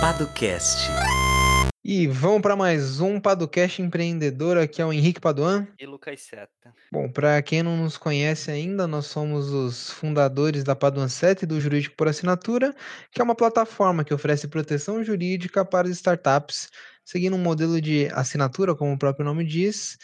Padocast. E vamos para mais um Padocast Empreendedor. Aqui é o Henrique Paduan. E Lucas Seta. Bom, para quem não nos conhece ainda, nós somos os fundadores da Paduan 7 e do Jurídico por Assinatura, que é uma plataforma que oferece proteção jurídica para startups, seguindo um modelo de assinatura, como o próprio nome diz,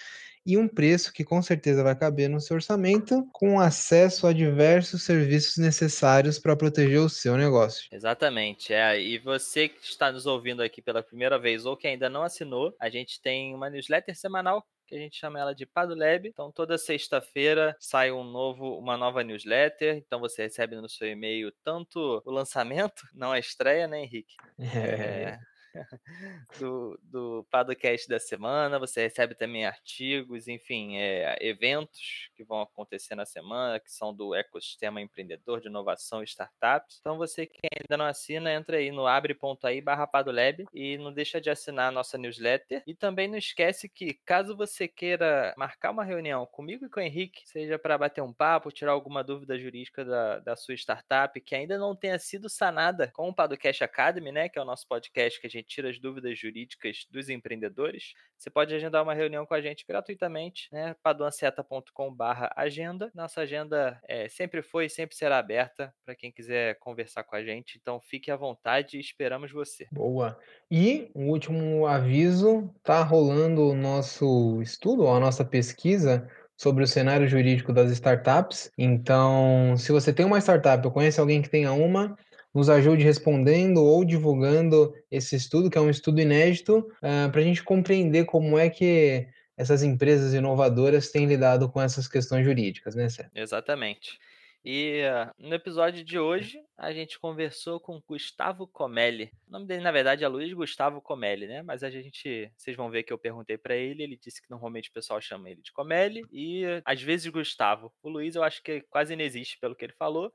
e um preço que com certeza vai caber no seu orçamento, com acesso a diversos serviços necessários para proteger o seu negócio. Exatamente, é. E você que está nos ouvindo aqui pela primeira vez ou que ainda não assinou, a gente tem uma newsletter semanal que a gente chama ela de Padulab. Então toda sexta-feira sai um novo, uma nova newsletter. Então você recebe no seu e-mail tanto o lançamento, não a estreia, né, Henrique? É. É, do, do podcast da semana. Você recebe também artigos, enfim, é, eventos que vão acontecer na semana, que são do ecossistema empreendedor de inovação e startups. Então, você que ainda não assina, entra aí no abre.ai barra Padolab e não deixa de assinar a nossa newsletter. E também não esquece que, caso você queira marcar uma reunião comigo e com o Henrique, seja para bater um papo, tirar alguma dúvida jurídica da, da sua startup que ainda não tenha sido sanada com o Padocast Academy, né, que é o nosso podcast que a gente tira as dúvidas jurídicas dos empreendedores, você pode agendar uma reunião com a gente gratuitamente, né? paduanceta.com.br agenda. Nossa agenda é, sempre foi e sempre será aberta para quem quiser conversar com a gente. Então fique à vontade e esperamos você. Boa. E um último aviso, tá rolando o nosso estudo, a nossa pesquisa sobre o cenário jurídico das startups. Então, se você tem uma startup ou conhece alguém que tenha uma, nos ajude respondendo ou divulgando esse estudo, que é um estudo inédito, uh, para a gente compreender como é que essas empresas inovadoras têm lidado com essas questões jurídicas, né, Sérgio? Exatamente. E uh, no episódio de hoje, a gente conversou com Gustavo Comelli. O nome dele, na verdade, é Luiz Gustavo Comelli, né? Mas a gente, vocês vão ver que eu perguntei para ele, ele disse que normalmente o pessoal chama ele de Comelli e às vezes Gustavo. O Luiz eu acho que quase não existe pelo que ele falou.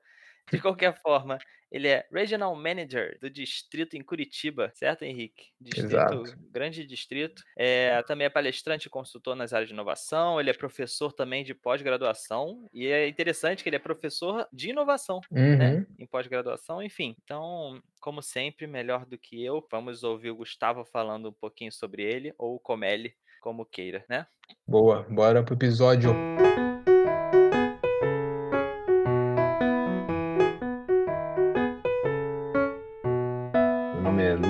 De qualquer forma, ele é Regional Manager do distrito em Curitiba, certo, Henrique? Distrito, Exato. grande distrito. É, também é palestrante e consultor nas áreas de inovação. Ele é professor também de pós-graduação. E é interessante que ele é professor de inovação, Uhum. né? Em pós-graduação, enfim. Então, como sempre, melhor do que eu, vamos ouvir o Gustavo falando um pouquinho sobre ele, ou o Comelli, como queira, né? Boa, bora pro episódio.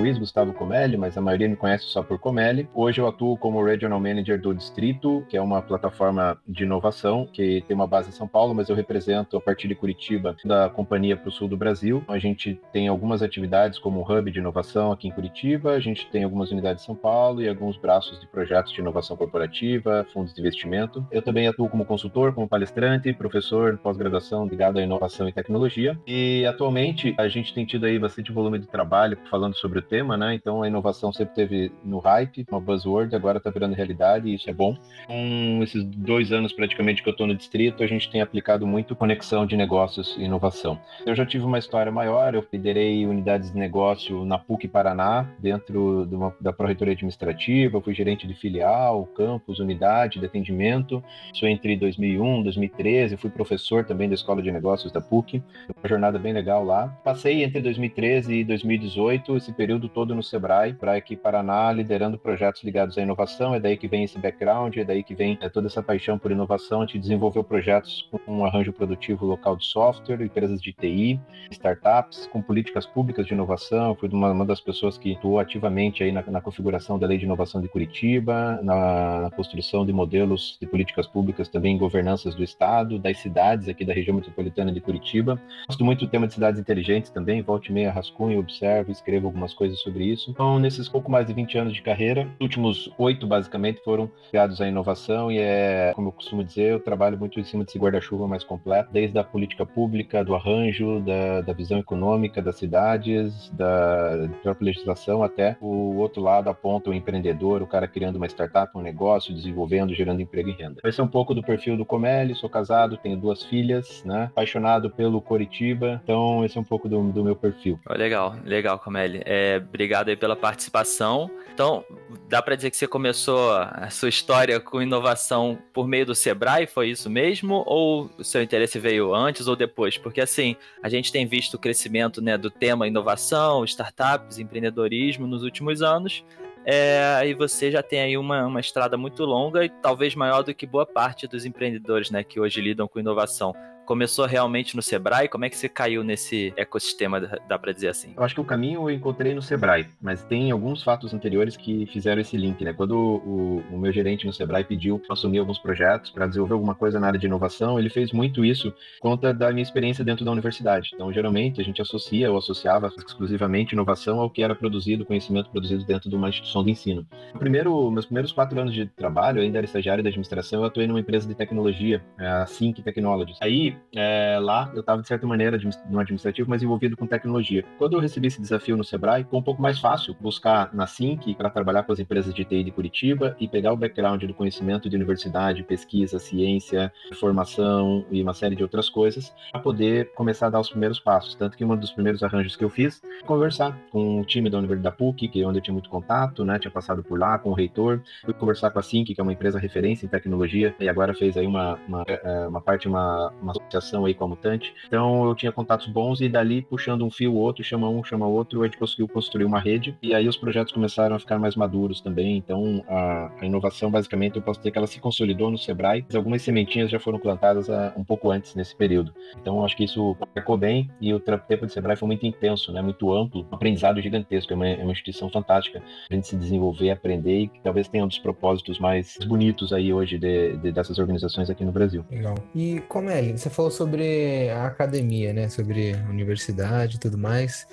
Luiz Gustavo Comelli, mas a maioria me conhece só por Comelli. Hoje eu atuo como Regional Manager do Distrito, que é uma plataforma de inovação que tem uma base em São Paulo, mas eu represento a partir de Curitiba da companhia para o sul do Brasil. A gente tem algumas atividades como hub de inovação aqui em Curitiba, a gente tem algumas unidades em São Paulo e alguns braços de projetos de inovação corporativa, fundos de investimento. Eu também atuo como consultor, como palestrante, professor pós-graduação ligado à inovação e tecnologia. E atualmente a gente tem tido aí bastante volume de trabalho falando sobre o tema, né? Então a inovação sempre teve no hype, uma buzzword, agora está virando realidade e isso é bom. Com esses dois anos praticamente que eu estou no distrito, a gente tem aplicado muito conexão de negócios e inovação. Eu já tive uma história maior, eu liderei unidades de negócio na PUC Paraná, dentro de uma, da Pró-Reitoria Administrativa, fui gerente de filial, campus, unidade de atendimento. Isso entre 2001 e 2013, fui professor também da Escola de Negócios da PUC, uma jornada bem legal lá. Passei entre 2013 e 2018 esse período todo no Sebrae, para aqui Paraná, liderando projetos ligados à inovação. É daí que vem esse background, é daí que vem é, toda essa paixão por inovação. A gente desenvolveu projetos com um arranjo produtivo local de software, empresas de TI, startups, com políticas públicas de inovação. Fui uma, uma das pessoas que atuou ativamente aí na, na, configuração da Lei de Inovação de Curitiba, na, na construção de modelos de políticas públicas também em governanças do Estado, das cidades aqui da região metropolitana de Curitiba. Gosto muito do tema de cidades inteligentes também, volte meia rascunho, observo, escrevo algumas coisas sobre isso. Então, nesses pouco mais de 20 anos de carreira, os últimos oito, basicamente, foram ligados à inovação e é, como eu costumo dizer, eu trabalho muito em cima desse guarda-chuva mais completo, desde a política pública, do arranjo, da, da visão econômica das cidades, da própria legislação, até o outro lado aponta o empreendedor, o cara criando uma startup, um negócio, desenvolvendo, gerando emprego e renda. Esse é um pouco do perfil do Comelli, sou casado, tenho duas filhas, né? Apaixonado pelo Coritiba, então esse é um pouco do, do meu perfil. Legal, legal, Comelli. É, Obrigado aí pela participação. Então, dá para dizer que você começou a sua história com inovação por meio do Sebrae, foi isso mesmo? Ou o seu interesse veio antes ou depois? Porque assim, a gente tem visto o crescimento né, do tema inovação, startups, empreendedorismo nos últimos anos. É, e você já tem aí uma, uma estrada muito longa e talvez maior do que boa parte dos empreendedores né, que hoje lidam com inovação começou realmente no Sebrae? Como é que você caiu nesse ecossistema, dá para dizer assim? Eu acho que o caminho eu encontrei no Sebrae, mas tem alguns fatos anteriores que fizeram esse link, né? Quando o, o meu gerente no Sebrae pediu para assumir alguns projetos, para desenvolver alguma coisa na área de inovação, ele fez muito isso conta da minha experiência dentro da universidade. Então, geralmente, a gente associa ou associava exclusivamente inovação ao que era produzido, conhecimento produzido dentro de uma instituição de ensino. No primeiro, meus primeiros quatro anos de trabalho, eu ainda era estagiário da administração, eu atuei numa empresa de tecnologia, a Sync Technologies. Aí, é, lá eu estava, de certa maneira, no administrativo, mas envolvido com tecnologia. Quando eu recebi esse desafio no Sebrae, ficou um pouco mais fácil buscar na SINC para trabalhar com as empresas de TI de Curitiba e pegar o background do conhecimento de universidade, pesquisa, ciência, formação e uma série de outras coisas para poder começar a dar os primeiros passos. Tanto que um dos primeiros arranjos que eu fiz conversar com o time da Universidade da PUC, que é onde eu tinha muito contato, né? Tinha passado por lá com o reitor, fui conversar com a SINC, que é uma empresa referência em tecnologia, e agora fez aí uma, uma, é, uma parte, uma, uma associação aí com a Mutante. Então eu tinha contatos bons e dali puxando um fio outro, chama um, chama outro, a gente conseguiu construir uma rede e aí os projetos começaram a ficar mais maduros também. Então a, a inovação basicamente eu posso dizer que ela se consolidou no Sebrae. Algumas sementinhas já foram plantadas a, um pouco antes nesse período. Então acho que isso marcou bem e o tempo de Sebrae foi muito intenso, né? Muito amplo, um aprendizado gigantesco. É uma, é uma instituição fantástica a gente se desenvolver, aprender e talvez tenha um dos propósitos mais bonitos aí hoje de, de, dessas organizações aqui no Brasil. Legal. E Comeli, você falou sobre a academia, né? Sobre universidade e tudo mais.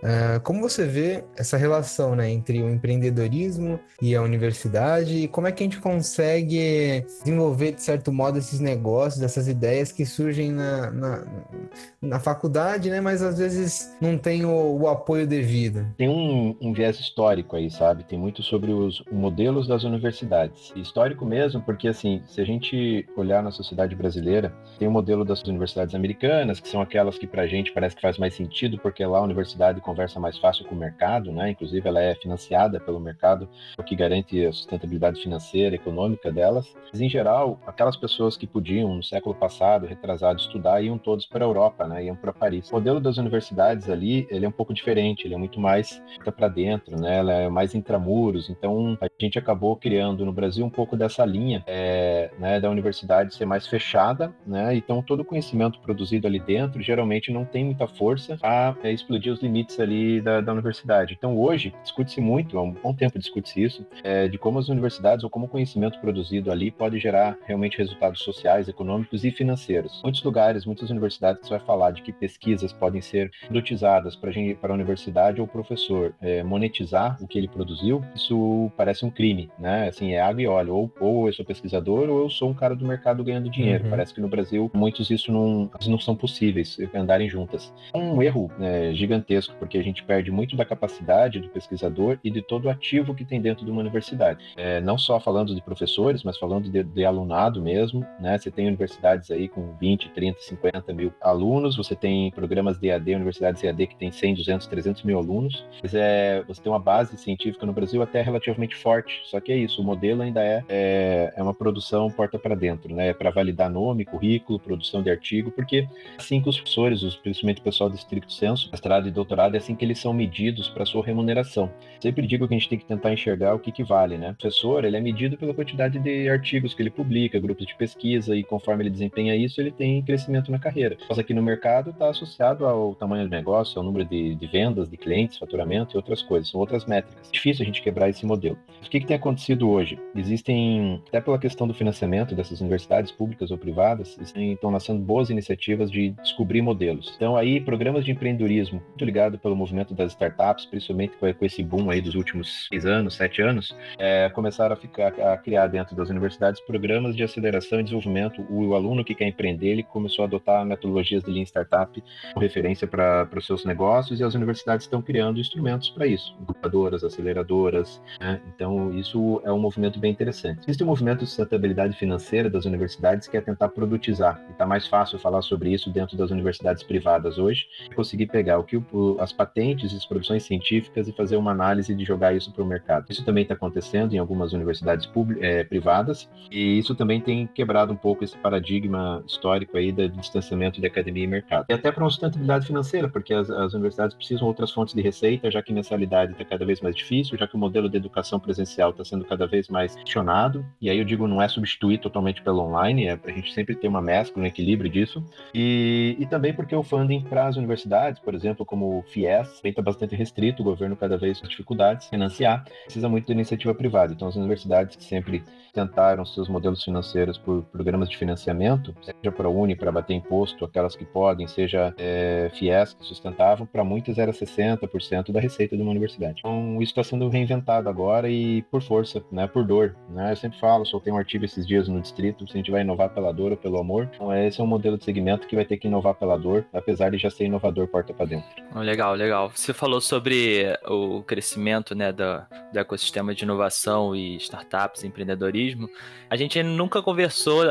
Uh, como você vê essa relação né, entre o empreendedorismo e a universidade e como é que a gente consegue desenvolver, de certo modo, esses negócios, essas ideias que surgem na, na, na faculdade, né, mas às vezes não tem o, o apoio devido? Tem um, um, viés histórico aí, sabe? Tem muito sobre os modelos das universidades. Histórico mesmo, porque assim, se a gente olhar na sociedade brasileira, tem o modelo das universidades americanas, que são aquelas que para a gente parece que faz mais sentido, porque lá a universidade conversa mais fácil com o mercado, né? Inclusive ela é financiada pelo mercado, o que garante a sustentabilidade financeira, econômica delas. Mas em geral, aquelas pessoas que podiam no século passado, retrasado, estudar, iam todos para a Europa, né? Iam para Paris. O modelo das universidades ali, ele é um pouco diferente, ele é muito mais para dentro, né? Ela é mais intramuros. Então a gente acabou criando no Brasil um pouco dessa linha, é, né? Da universidade ser mais fechada, né? Então todo o conhecimento produzido ali dentro geralmente não tem muita força a é, explodir os limites ali da, da universidade. Então, hoje, discute-se muito, há um bom tempo discute-se isso, é, de como as universidades ou como o conhecimento produzido ali pode gerar realmente resultados sociais, econômicos e financeiros. Muitos lugares, muitas universidades, você vai falar de que pesquisas podem ser utilizadas para a universidade ou o professor é, monetizar o que ele produziu, isso parece um crime, né? Assim, é água e óleo. Ou, ou eu sou pesquisador ou eu sou um cara do mercado ganhando dinheiro. Uhum. Parece que no Brasil, muitos isso não, não são possíveis, andarem juntas. Um erro né, gigantesco, porque a gente perde muito da capacidade do pesquisador e de todo o ativo que tem dentro de uma universidade. É, não só falando de professores, mas falando de, de, alunado mesmo, né? Você tem universidades aí com 20, 30, 50 mil alunos, você tem programas de AD, universidades EAD que tem 100, 200, 300 mil alunos, mas é, você tem uma base científica no Brasil até relativamente forte, só que é isso, o modelo ainda é, é, é uma produção porta para dentro, né? É para validar nome, currículo, produção de artigo, porque assim que os professores, principalmente o pessoal do estricto senso, mestrado e doutorado, assim que eles são medidos para sua remuneração. Sempre digo que a gente tem que tentar enxergar o que, que vale, né? O professor, ele é medido pela quantidade de artigos que ele publica, grupos de pesquisa, e conforme ele desempenha isso, ele tem crescimento na carreira. Mas aqui no mercado está associado ao tamanho do negócio, ao número de, de, vendas, de clientes, faturamento e outras coisas, são outras métricas. É difícil a gente quebrar esse modelo. O que, que tem acontecido hoje? Existem, até pela questão do financiamento dessas universidades públicas ou privadas, estão nascendo boas iniciativas de descobrir modelos. Então aí, programas de empreendedorismo, muito ligado pelo movimento das startups, principalmente com esse boom aí dos últimos seis anos, sete anos, é, começaram a, ficar, a criar dentro das universidades programas de aceleração e desenvolvimento. O, o aluno que quer empreender, ele começou a adotar metodologias de Lean Startup como referência para os seus negócios e as universidades estão criando instrumentos para isso, incubadoras, aceleradoras. Né? Então, isso é um movimento bem interessante. Existe um movimento de sustentabilidade financeira das universidades que é tentar produtizar. E está mais fácil falar sobre isso dentro das universidades privadas hoje, conseguir pegar o que o, a as patentes e as produções científicas e fazer uma análise de jogar isso para o mercado. Isso também está acontecendo em algumas universidades é, privadas e isso também tem quebrado um pouco esse paradigma histórico aí do distanciamento de academia e mercado. E até para uma sustentabilidade financeira, porque as, as universidades precisam outras fontes de receita, já que mensalidade está cada vez mais difícil, já que o modelo de educação presencial está sendo cada vez mais questionado. E aí eu digo, não é substituir totalmente pelo online, é a gente sempre ter uma mescla, um equilíbrio disso. E, e também porque o funding para as universidades, por exemplo, como o FIES, também está bastante restrito, o governo cada vez com dificuldades financiar, precisa muito de iniciativa privada. Então as universidades que sempre tentaram seus modelos financeiros por programas de financiamento, seja para a Uni para bater imposto, aquelas que podem, seja é, FIES que sustentavam, para muitas era 60% da receita de uma universidade. Então isso está sendo reinventado agora e por força, né, por dor. Né? Eu sempre falo, soltei um artigo esses dias no Distrito, se a gente vai inovar pela dor ou pelo amor. Então esse é um modelo de segmento que vai ter que inovar pela dor, apesar de já ser inovador porta para dentro. Legal, legal. Você falou sobre o crescimento né, do, do ecossistema de inovação e startups, empreendedorismo. A gente nunca conversou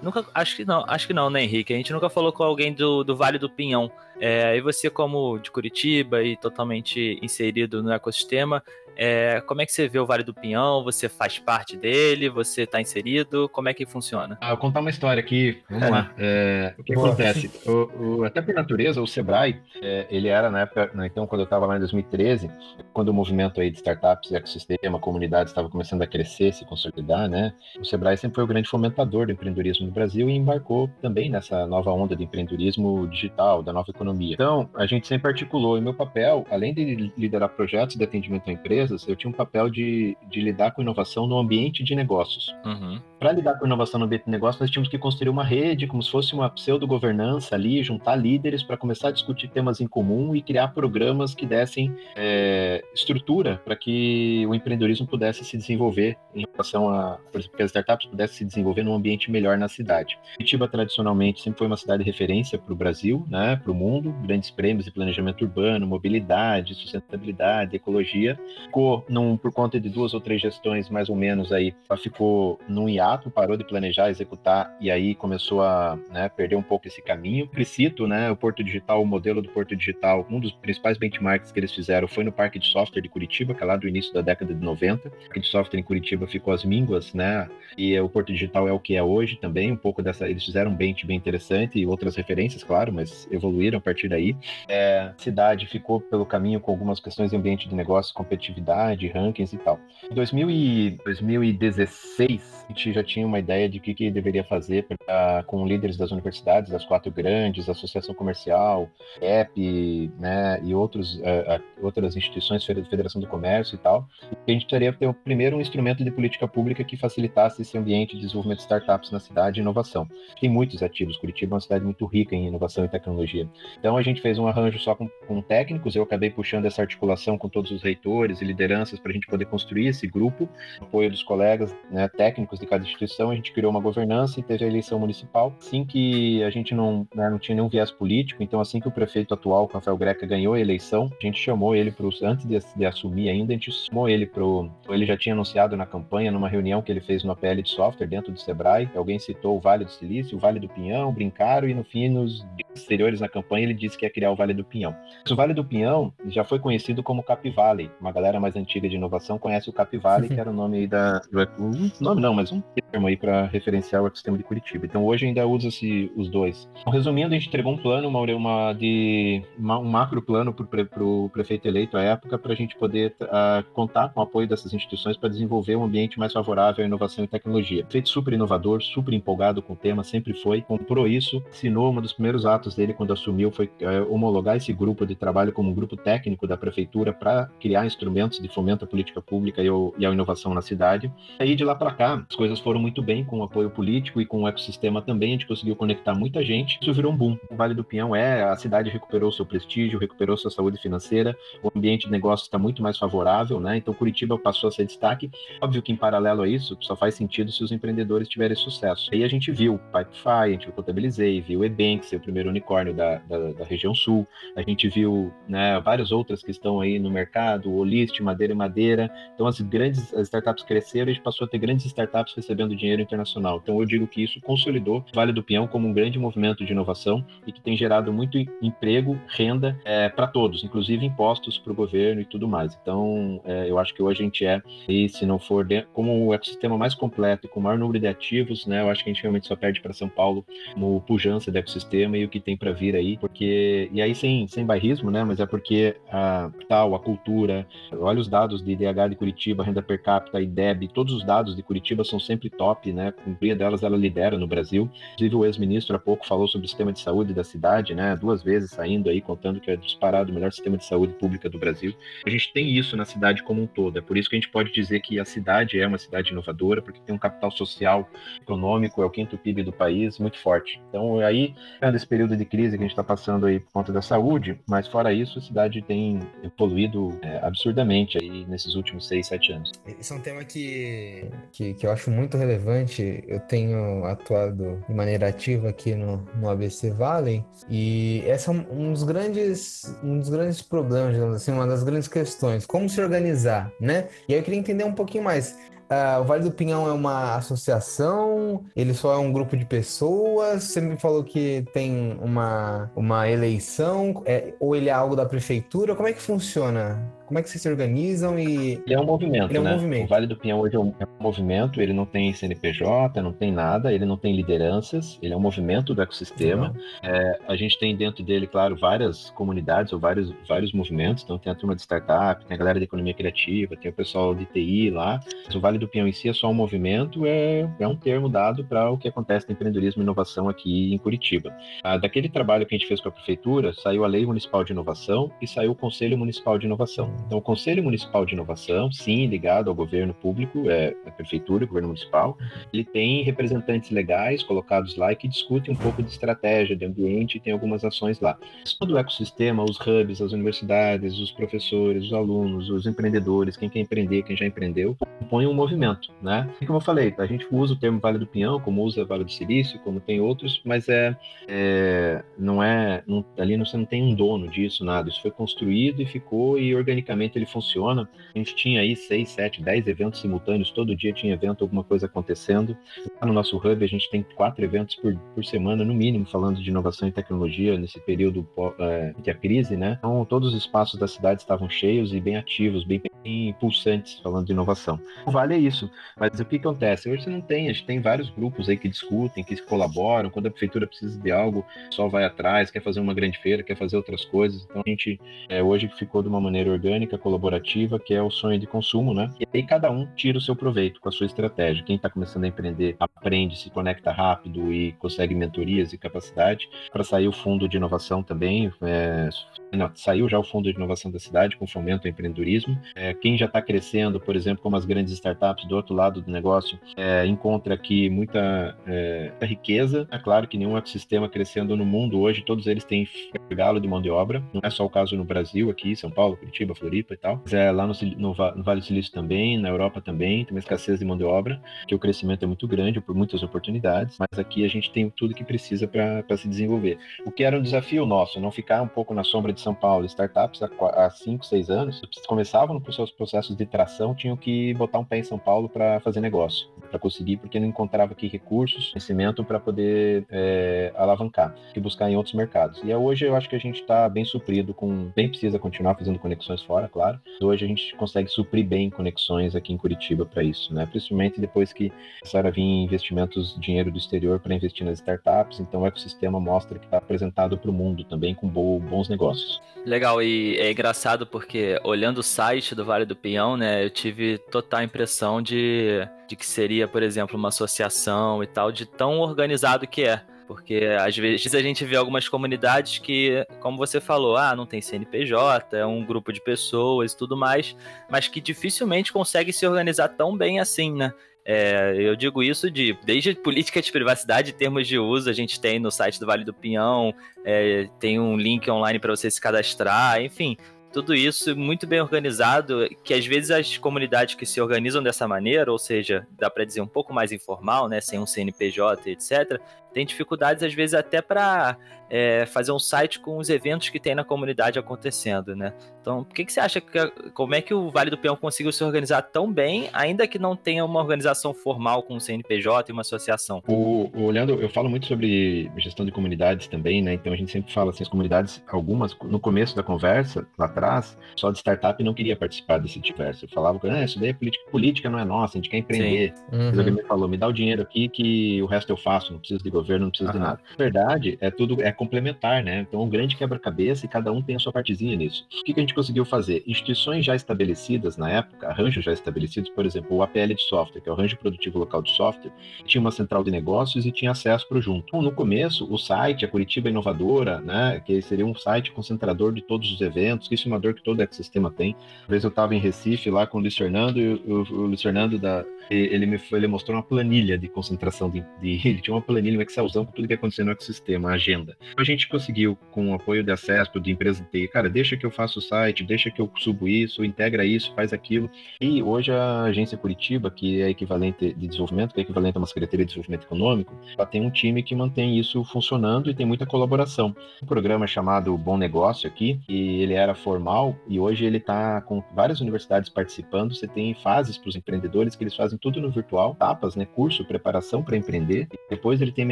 Nunca, acho que não, acho que não, né, Henrique? A gente nunca falou com alguém do, do Vale do Pinhão. É, e você, como de Curitiba e totalmente inserido no ecossistema, é, como é que você vê o Vale do Pinhão? Você faz parte dele? Você está inserido? Como é que funciona? Ah, vou contar uma história aqui. Vamos é. lá. É, o que Boa. acontece? O, o, até por natureza, o Sebrae, é, ele era na época, né, então, quando eu estava lá em 2013, quando o movimento aí de startups, ecossistema, comunidade estava começando a crescer, se consolidar, né? O Sebrae sempre foi o grande fomentador do empreendedorismo no Brasil e embarcou também nessa nova onda de empreendedorismo digital, da nova economia. Então, a gente sempre articulou, e meu papel, além de liderar projetos de atendimento empresa, empresas, eu tinha um papel de, de lidar com inovação no ambiente de negócios. Uhum. Para lidar com inovação no ambiente de negócios, nós tínhamos que construir uma rede, como se fosse uma pseudo-governança ali, juntar líderes para começar a discutir temas em comum e criar programas que dessem é, estrutura para que o empreendedorismo pudesse se desenvolver em relação a, por exemplo, que as startups pudessem se desenvolver num ambiente melhor na cidade. Curitiba, tradicionalmente, sempre foi uma cidade de referência para o Brasil, né, para o mundo, grandes prêmios de planejamento urbano, mobilidade, sustentabilidade, ecologia ficou num, por conta de duas ou três gestões mais ou menos aí, ficou num hiato, parou de planejar, executar e aí começou a né, perder um pouco esse caminho. Precito, né, o Porto Digital, o modelo do Porto Digital, um dos principais benchmarks que eles fizeram foi no Parque de Software de Curitiba, que é lá do início da década de 90. O Parque de Software em Curitiba ficou às mínguas, né, e o Porto Digital é o que é hoje também, um pouco dessa, eles fizeram um bench bem interessante e outras referências, claro, mas evoluíram partir daí. É, a cidade ficou pelo caminho com algumas questões de ambiente de negócio, competitividade de rankings e tal. Em 2016, a gente já tinha uma ideia de o que, que deveria fazer pra, com líderes das universidades, das quatro grandes, Associação Comercial, EP, né, e outros, uh, outras instituições, Federação do Comércio e tal. E a gente precisaria ter primeiro um instrumento de política pública que facilitasse esse ambiente de desenvolvimento de startups na cidade e inovação. Tem muitos ativos, Curitiba é uma cidade muito rica em inovação e tecnologia. Então a gente fez um arranjo só com, com técnicos, eu acabei puxando essa articulação com todos os reitores e lideranças para a gente poder construir esse grupo, apoio dos colegas né, técnicos de cada instituição, a gente criou uma governança e teve a eleição municipal. Assim que a gente não, né, não tinha nenhum viés político, então assim que o prefeito atual, Rafael Greca, ganhou a eleição, a gente chamou ele para antes de, de, assumir ainda, a gente chamou ele para ele já tinha anunciado na campanha, numa reunião que ele fez no APL de software dentro do Sebrae, alguém citou o Vale do Silício, o Vale do Pinhão, brincaram e no fim, nos exteriores na campanha, ele disse que ia criar o Vale do Pinhão. o Vale do Pinhão já foi conhecido como Cap Valley, uma galera mais antiga de inovação conhece o Capivale, que era o nome aí da. Um nome não, mas um termo aí para referenciar o ecossistema de Curitiba. Então hoje ainda usa-se os dois. Então, resumindo, a gente entregou um plano, uma, uma de uma, um macro plano para o pre, prefeito eleito à época, para a gente poder uh, contar com o apoio dessas instituições para desenvolver um ambiente mais favorável à inovação e tecnologia. Feito super inovador, super empolgado com o tema, sempre foi, comprou isso, assinou um dos primeiros atos dele quando assumiu foi uh, homologar esse grupo de trabalho como um grupo técnico da prefeitura para criar instrumentos de fomento à política pública e, ao, e à inovação na cidade. Aí de lá para cá, as coisas foram muito bem com o apoio político e com o ecossistema também, a gente conseguiu conectar muita gente. Isso virou um boom. O Vale do Pinhão é, a cidade recuperou seu prestígio, recuperou sua saúde financeira, o ambiente de negócio está muito mais favorável, né? Então Curitiba passou a ser destaque. Óbvio que em paralelo a isso, só faz sentido se os empreendedores tiverem sucesso. Aí a gente viu o Pipefy, a gente viu o Contabilizei, viu o Ebank, seu primeiro unicórnio da, da, da, região sul. A gente viu né, várias outras que estão aí no mercado, Olist, Madeira e Madeira. Então as grandes as startups cresceram e a gente passou a ter grandes startups recebendo dinheiro internacional. Então eu digo que isso consolidou o Vale do Peão como um grande movimento de inovação e que tem gerado muito emprego, renda é, para todos, inclusive impostos para o governo e tudo mais. Então é, eu acho que hoje a gente é, e se não for de, como o ecossistema mais completo com o maior número de ativos, né, eu acho que a gente realmente só perde para São Paulo como pujança do ecossistema e o que tem para vir aí, porque e aí sem sem bairrismo, né, mas é porque a tal a cultura, olha os dados de IDH de Curitiba, renda per capita, IDEB, todos os dados de Curitiba são sempre top, né? A delas ela lidera no Brasil. Inclusive o ex-ministro há pouco falou sobre o sistema de saúde da cidade, né? Duas vezes saindo aí contando que é disparado o melhor sistema de saúde pública do Brasil. A gente tem isso na cidade como um todo. É por isso que a gente pode dizer que a cidade é uma cidade inovadora, porque tem um capital social, econômico, é o quinto PIB do país, muito forte. Então aí, esse período de crise que a gente está passando aí por conta da saúde, mas fora isso, a cidade tem evoluído é, absurdamente aí nesses últimos seis, sete anos. Esse é um tema que, que, que eu acho muito relevante. Eu tenho atuado de maneira ativa aqui no, no ABC Valley e esse é um dos grandes, um dos grandes problemas, digamos assim, uma das grandes questões, como se organizar, né? E aí eu queria entender um pouquinho mais. Uh, o Vale do Pinhão é uma associação? Ele só é um grupo de pessoas? Você me falou que tem uma, uma eleição? É, ou ele é algo da prefeitura? Como é que funciona? Como é que vocês se organizam e. Ele é um movimento. Ele é um né? movimento. O Vale do Pinhão hoje é um, é movimento, ele não tem CNPJ, não tem nada, ele não tem lideranças, ele é um movimento do ecossistema. É, a gente tem dentro dele, claro, várias comunidades ou vários, vários movimentos. Então tem a turma de startup, tem a galera da economia criativa, tem o pessoal de TI lá. Mas o Vale do Pinhão em si é só um movimento, é, é um termo dado para o que acontece no empreendedorismo e inovação aqui em Curitiba. Ah, daquele trabalho que a gente fez com a prefeitura, saiu a Lei Municipal de Inovação e saiu o Conselho Municipal de Inovação. Então, o Conselho Municipal de Inovação, sim, ligado ao governo público, é, a prefeitura, o governo municipal, ele tem representantes legais colocados lá e que discutem um pouco de estratégia de ambiente e tem algumas ações lá. Todo o ecossistema, os hubs, as universidades, os professores, os alunos, os empreendedores, quem quer empreender, quem já empreendeu, compõem um movimento, né? E como eu falei, a gente usa o termo Vale do Pinhão, como usa Vale do Silício, como tem outros, mas é, é não é, não, ali você não tem um dono disso, nada. Isso foi construído e ficou e organicamente ele funciona. A gente tinha aí seis, sete, dez eventos simultâneos, todo dia tinha evento, alguma coisa acontecendo. Lá no nosso hub a gente tem quatro eventos por, por semana, no mínimo, falando de inovação e tecnologia nesse período é, que a crise, né? Então todos os espaços da cidade estavam cheios e bem ativos, bem, bem pulsantes, falando de inovação. O Vale é isso, mas o que acontece? Hoje você não tem, a gente tem vários grupos aí que discutem, que colaboram, quando a prefeitura precisa de algo, só vai atrás, quer fazer uma grande feira, quer fazer outras coisas. Então a gente é, hoje ficou de uma maneira orgânica orgânica, colaborativa, que é o sonho de consumo, né? E aí cada um tira o seu proveito com a sua estratégia. Quem está começando a empreender aprende, se conecta rápido e consegue mentorias e capacidade. Para sair o fundo de inovação também, é, não, saiu já o fundo de inovação da cidade com fomento ao empreendedorismo. É, quem já está crescendo, por exemplo, como as grandes startups do outro lado do negócio, é, encontra aqui muita, é, riqueza. É claro que nenhum ecossistema crescendo no mundo hoje, todos eles têm galo de mão de obra. Não é só o caso no Brasil, aqui, São Paulo, Curitiba, Floripa e tal. Mas é lá no, no, no Vale do Silício também, na Europa também, tem uma escassez de mão de obra, que o crescimento é muito grande por muitas oportunidades, mas aqui a gente tem tudo que precisa para se desenvolver. O que era um desafio nosso, não ficar um pouco na sombra de São Paulo. Startups há 5, 6 anos começavam nos seus processos de tração, tinham que botar um pé em São Paulo para fazer negócio, para conseguir, porque não encontrava aqui recursos, conhecimento para poder é, alavancar, que buscar em outros mercados. E hoje eu acho que a gente está bem suprido com, bem precisa continuar fazendo conexões fora, claro. Hoje a gente consegue suprir bem conexões aqui em Curitiba para isso, né? Principalmente depois que começaram a vir investimentos, dinheiro do exterior para investir nas startups, então o ecossistema mostra que está apresentado para o mundo também com bons negócios. Legal, e é engraçado porque olhando o site do Vale do Pinhão, né, eu tive total impressão de, de que seria, por exemplo, uma associação e tal, de tão organizado que é. Porque às vezes a gente vê algumas comunidades que, como você falou, ah, não tem CNPJ, é um grupo de pessoas e tudo mais, mas que dificilmente consegue se organizar tão bem assim, né? É, eu digo isso de desde política de privacidade, termos de uso, a gente tem no site do Vale do Pinhão, é, tem um link online para você se cadastrar, enfim, tudo isso muito bem organizado, que às vezes as comunidades que se organizam dessa maneira, ou seja, dá para dizer um pouco mais informal, né, sem um CNPJ, etc., tem dificuldades às vezes até para é, fazer um site com os eventos que tem na comunidade acontecendo, né? Então, por que, que você acha que como é que o Vale do Peão conseguiu se organizar tão bem, ainda que não tenha uma organização formal com um CNPJ e uma associação? O, olhando, eu falo muito sobre gestão de comunidades também, né? Então a gente sempre fala assim, as comunidades, algumas no começo da conversa lá atrás, só de startup não queria participar desse diverso. Eu falava que ah, isso daí é política, política não é nossa, a gente quer empreender. Uhum. Mas alguém me falou, me dá o dinheiro aqui que o resto eu faço, não preciso de governo, não preciso uhum. de nada. Na verdade, é tudo é complementar, né? Então, um grande quebra-cabeça e cada um tem a sua partezinha nisso. O que, que a gente conseguiu fazer? Instituições já estabelecidas na época, arranjos já estabelecidos, por exemplo, o APL de software, que é o Arranjo Produtivo Local de Software, tinha uma central de negócios e tinha acesso para o junto. Então, no começo, o site, a Curitiba Inovadora, né, que seria um site concentrador de todos os eventos, que isso é uma dor que todo ecossistema tem. Uma vez eu estava em Recife lá com o Luiz Fernando e o, o Luiz Fernando da, ele me ele mostrou uma planilha de concentração de, de ele tinha uma planilha, um Excelzão com tudo que acontecia no ecossistema, a agenda. A gente conseguiu com o apoio de acesso de empresa de TI, cara, deixa que eu faço o site, deixa que eu subo isso, integra isso, faz aquilo. E hoje a agência Curitiba, que é equivalente de desenvolvimento, que é equivalente a uma secretaria de desenvolvimento econômico, ela tem um time que mantém isso funcionando e tem muita colaboração. Um programa chamado Bom Negócio aqui, e ele era formal e hoje ele está com várias universidades participando. Você tem fases para os empreendedores que eles fazem tudo no virtual, etapas, né? Curso, preparação para empreender. Depois ele tem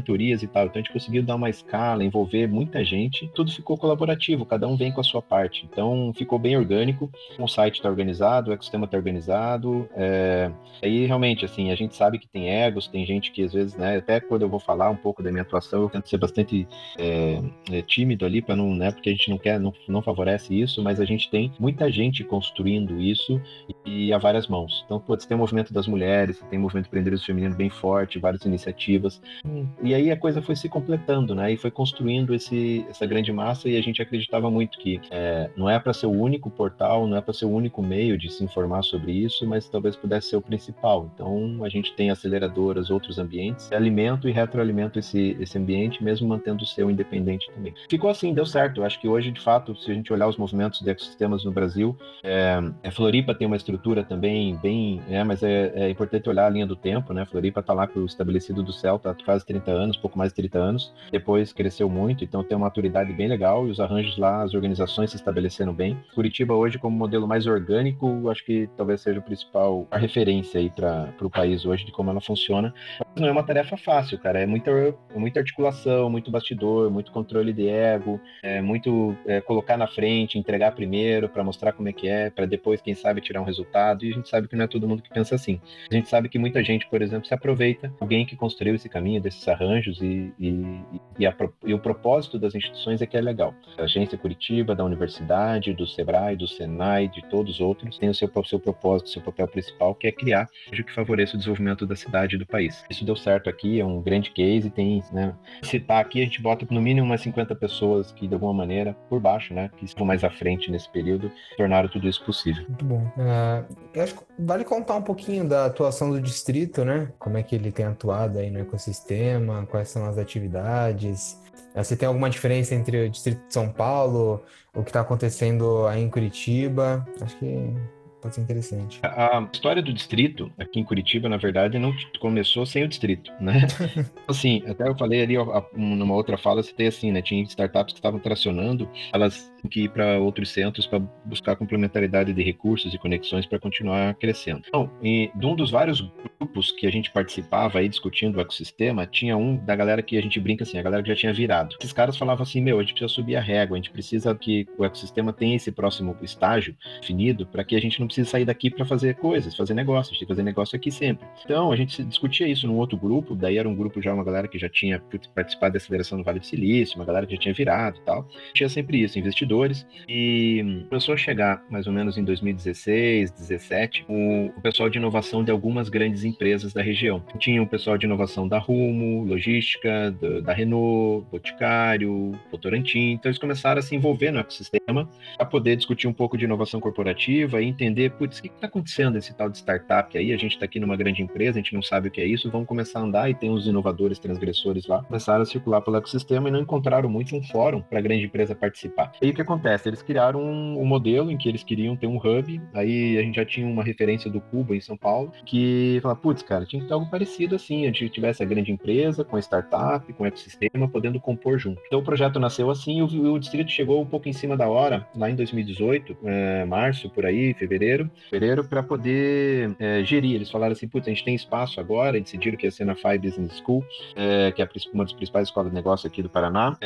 mentorias e tal. Então a gente conseguiu dar uma escala, envolver muita gente. Tudo ficou colaborativo, cada um vem com a sua parte. Então ficou bem orgânico. O site está organizado, o ecossistema está organizado. É... Aí realmente, assim, a gente sabe que tem egos, tem gente que às vezes, né? Até quando eu vou falar um pouco da minha atuação, eu tento ser bastante é, tímido ali para não, né? Porque a gente não quer, não, não favorece isso, mas a gente tem muita gente construindo isso e a várias mãos. Então, putz, tem o movimento das mulheres mulheres, tem movimento empreendedorismo feminino bem forte, várias iniciativas. Hum. E aí a coisa foi se completando, né? E foi construindo esse, essa grande massa e a gente acreditava muito que é, não é para ser o único portal, não é para ser o único meio de se informar sobre isso, mas talvez pudesse ser o principal. Então a gente tem aceleradoras, outros ambientes, alimento e retroalimento esse, esse ambiente, mesmo mantendo o seu independente também. Ficou assim, deu certo. Eu acho que hoje, de fato, se a gente olhar os movimentos de ecossistemas no Brasil, é, a Floripa tem uma estrutura também bem, é, mas é, é importante olhar a linha do tempo, né? Floripa tá lá com o estabelecido do céu, tá quase 30 anos, pouco mais de 30 anos. Depois cresceu muito, então tem uma maturidade bem legal e os arranjos lá, as organizações se estabeleceram bem. Curitiba hoje como modelo mais orgânico, acho que talvez seja o principal a referência aí para o país hoje de como ela funciona. Mas não é uma tarefa fácil, cara. É muita, é muita articulação, muito bastidor, muito controle de ego, é muito é, colocar na frente, entregar primeiro para mostrar como é que é, para depois, quem sabe, tirar um resultado. E a gente sabe que não é todo mundo que pensa assim. A gente sabe que muita gente, por exemplo, se aproveita alguém que construiu esse caminho desses arranjos e, e, e, a, e, o propósito das instituições é que é legal. A agência Curitiba, da universidade, do Sebrae, do Senai, de todos os outros, tem o seu, seu propósito, seu papel principal, que é criar o que favoreça o desenvolvimento da cidade e do país. Isso deu certo aqui, é um grande case, tem, né, citar aqui, a gente bota no mínimo umas 50 pessoas que, de alguma maneira, por baixo, né, que estão mais à frente nesse período, tornaram tudo isso possível. Muito bom. Uh, acho que vale contar um pouquinho da atuação do distrito, né? Como é que ele tem atuado aí no ecossistema, quais são as atividades. Você tem alguma diferença entre o distrito de São Paulo, o que está acontecendo aí em Curitiba? Acho que pode ser interessante. A história do distrito aqui em Curitiba, na verdade, não começou sem o distrito, né? assim, até eu falei ali numa outra fala, você tem assim, né? Tinha startups que estavam tracionando, elas que ir para outros centros para buscar complementaridade de recursos e conexões para continuar crescendo. Então, e, de um dos vários grupos que a gente participava aí discutindo o ecossistema, tinha um da galera que a gente brinca assim, a galera que já tinha virado. Esses caras falavam assim, meu, a gente precisa subir a régua, a gente precisa que o ecossistema tenha esse próximo estágio definido para que a gente não precise sair daqui para fazer coisas, fazer negócios, tem que fazer negócio aqui sempre. Então, a gente discutia isso num outro grupo, daí era um grupo já, uma galera que já tinha participado da aceleração do Vale do Silício, uma galera que já tinha virado e tal. Tinha sempre isso, investidor investidores e começou a chegar mais ou menos em 2016, 17, o, o pessoal de inovação de algumas grandes empresas da região. Tinha o pessoal de inovação da Rumo, Logística, da, da Renault, Boticário, Votorantim. Então eles começaram a se envolver no ecossistema para poder discutir um pouco de inovação corporativa e entender, putz, o que está acontecendo esse tal de startup aí? A gente está aqui numa grande empresa, a gente não sabe o que é isso, vamos começar a andar e tem uns inovadores transgressores lá. Começaram a circular pelo ecossistema e não encontraram muito um fórum para a grande empresa participar. E que acontece? Eles criaram um, um, modelo em que eles queriam ter um hub, aí a gente já tinha uma referência do Cuba em São Paulo, que fala, putz, cara, tinha que ter algo parecido assim, a gente tivesse a grande empresa, com a startup, com o ecossistema, podendo compor junto. Então o projeto nasceu assim e o, o distrito chegou um pouco em cima da hora, lá em 2018, é, março, por aí, fevereiro, fevereiro, para poder é, gerir. Eles falaram assim, putz, a gente tem espaço agora, e decidiram que ia ser na Five Business School, é, que é uma das principais escolas de negócio aqui do Paraná,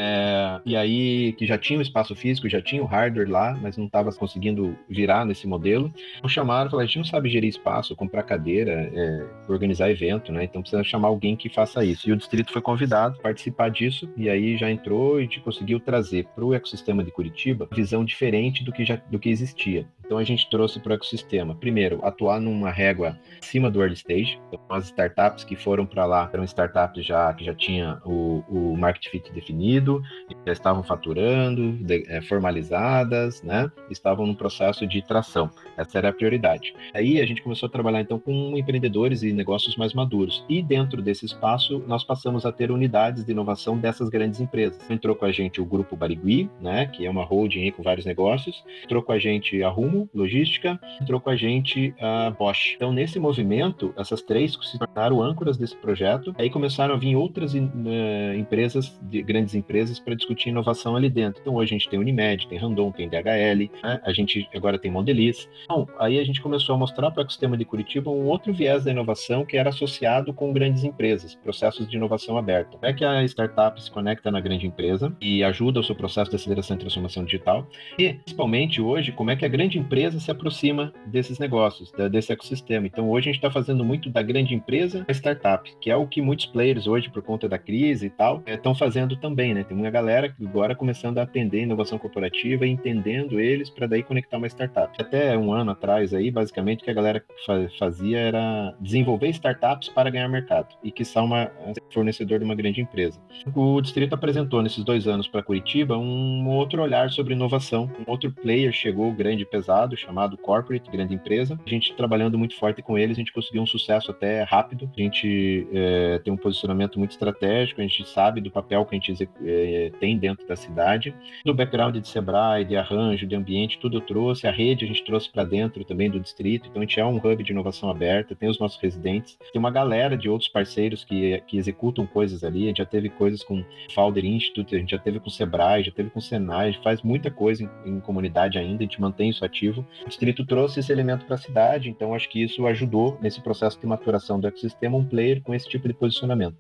e aí que já tinha o espaço físico, já tinha o hardware lá, mas não estava conseguindo virar nesse modelo. Então chamaram, falaram, a gente não sabe gerir espaço, comprar cadeira, é, organizar evento, né? Então precisa chamar alguém que faça isso. E o distrito foi convidado a participar disso, e aí já entrou e conseguiu trazer para o ecossistema de Curitiba visão diferente do que já do que existia. Então a gente trouxe para o ecossistema, primeiro, atuar numa régua acima do early stage. Então, as startups que foram para lá eram startups já que já tinha o, o market fit definido, já estavam faturando, de, é, formalizadas, né? Estavam no processo de tração. Essa era a prioridade. Aí a gente começou a trabalhar então com empreendedores e negócios mais maduros. E dentro desse espaço nós passamos a ter unidades de inovação dessas grandes empresas. Entrou com a gente o grupo Barigui, né? Que é uma holding com vários negócios. Entrou com a gente a Rumo Logística, entrou com a gente a Bosch. Então, nesse movimento, essas três se tornaram âncoras desse projeto. Aí começaram a vir outras uh, empresas, de, grandes empresas, para discutir inovação ali dentro. Então, hoje a gente tem Unimed, tem Randon, tem DHL, né? a gente agora tem Mondeliz. Então, aí a gente começou a mostrar para o ecossistema de Curitiba um outro viés da inovação que era associado com grandes empresas, processos de inovação aberta. Como é que a startup se conecta na grande empresa e ajuda o seu processo de aceleração e transformação digital? E, principalmente hoje, como é que a grande empresa se aproxima desses negócios, desse ecossistema. Então, hoje a gente está fazendo muito da grande empresa a startup, que é o que muitos players hoje, por conta da crise e tal, estão é, fazendo também, né? Tem uma galera agora começando a atender inovação corporativa e entendendo eles para daí conectar uma startup. Até um ano atrás aí, basicamente, o que a galera fazia era desenvolver startups para ganhar mercado e que são uma fornecedor de uma grande empresa. O distrito apresentou nesses dois anos para Curitiba um outro olhar sobre inovação, um outro player chegou grande pesado chamado Corporate, grande empresa. A gente trabalhando muito forte com eles, a gente conseguiu um sucesso até rápido. A gente é, tem um posicionamento muito estratégico, a gente sabe do papel que a gente é, tem dentro da cidade. Do background de Sebrae, de arranjo, de ambiente, tudo eu trouxe. A rede a gente trouxe para dentro também do distrito. Então a gente é um hub de inovação aberta, tem os nossos residentes, tem uma galera de outros parceiros que, que executam coisas ali. A gente já teve coisas com Founder Institute, a gente já teve com Sebrae, já teve com Senai, a gente faz muita coisa em, em comunidade ainda, a gente mantém isso ativo o distrito trouxe esse elemento para a cidade, então acho que isso ajudou nesse processo de maturação do ecossistema um player com esse tipo de posicionamento.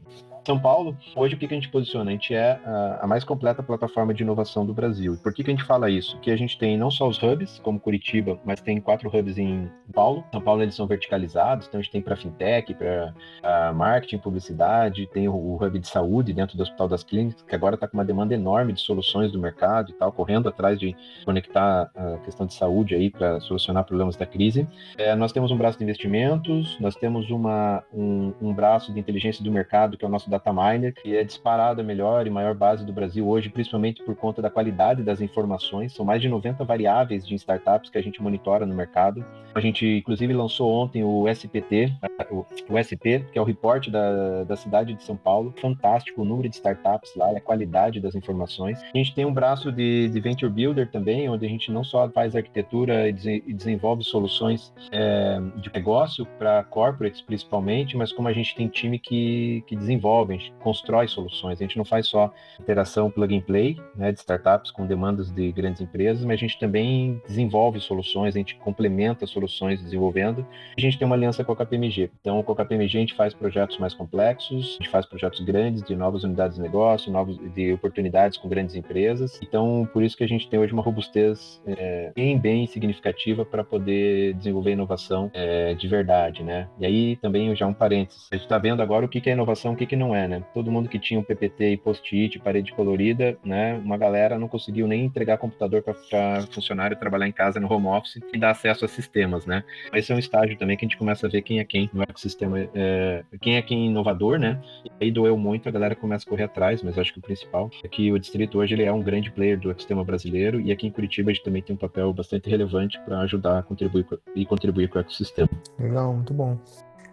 São Paulo, hoje o que, a gente posiciona? A gente é a, mais completa plataforma de inovação do Brasil. Por que, a gente fala isso? Que a gente tem não só os hubs, como Curitiba, mas tem quatro hubs em Paulo. São Paulo eles são verticalizados, então a gente tem para fintech, para marketing, publicidade, tem o, o, hub de saúde dentro do Hospital das Clínicas, que agora está com uma demanda enorme de soluções do mercado e tal, correndo atrás de conectar a questão de saúde aí para solucionar problemas da crise. É, nós temos um braço de investimentos, nós temos uma, um, um braço de inteligência do mercado, que é o nosso data miner, que é disparado a melhor e maior base do Brasil hoje, principalmente por conta da qualidade das informações. São mais de 90 variáveis de startups que a gente monitora no mercado. A gente, inclusive, lançou ontem o SPT, o, SP, que é o report da, da cidade de São Paulo. Fantástico o número de startups lá, a qualidade das informações. A gente tem um braço de, de Venture Builder também, onde a gente não só faz arquitetura e, e desenvolve soluções é, de negócio para corporates, principalmente, mas como a gente tem time que, que desenvolve a gente constrói soluções, a gente não faz só interação plug and play, né, de startups com demandas de grandes empresas, mas a gente também desenvolve soluções, a gente complementa soluções desenvolvendo. A gente tem uma aliança com a KPMG. Então, com a KPMG a gente faz projetos mais complexos, a gente faz projetos grandes de novas unidades de negócio, novos de oportunidades com grandes empresas. Então, por isso que a gente tem hoje uma robustez é, bem, bem significativa para poder desenvolver inovação é, de verdade, né? E aí também já um parênteses. A gente está vendo agora o que é inovação, o que não é, né? Todo mundo que tinha um PPT e post-it, parede colorida, né? Uma galera não conseguiu nem entregar computador para funcionário trabalhar em casa no home office e dar acesso a sistemas, né? Esse é um estágio também que a gente começa a ver quem é quem no ecossistema, é, quem é quem inovador, né? E aí doeu muito, a galera começa a correr atrás, mas acho que o principal é que o distrito hoje ele é um grande player do ecossistema brasileiro e aqui em Curitiba a gente também tem um papel bastante relevante para ajudar a contribuir e contribuir com o ecossistema. Legal, muito bom.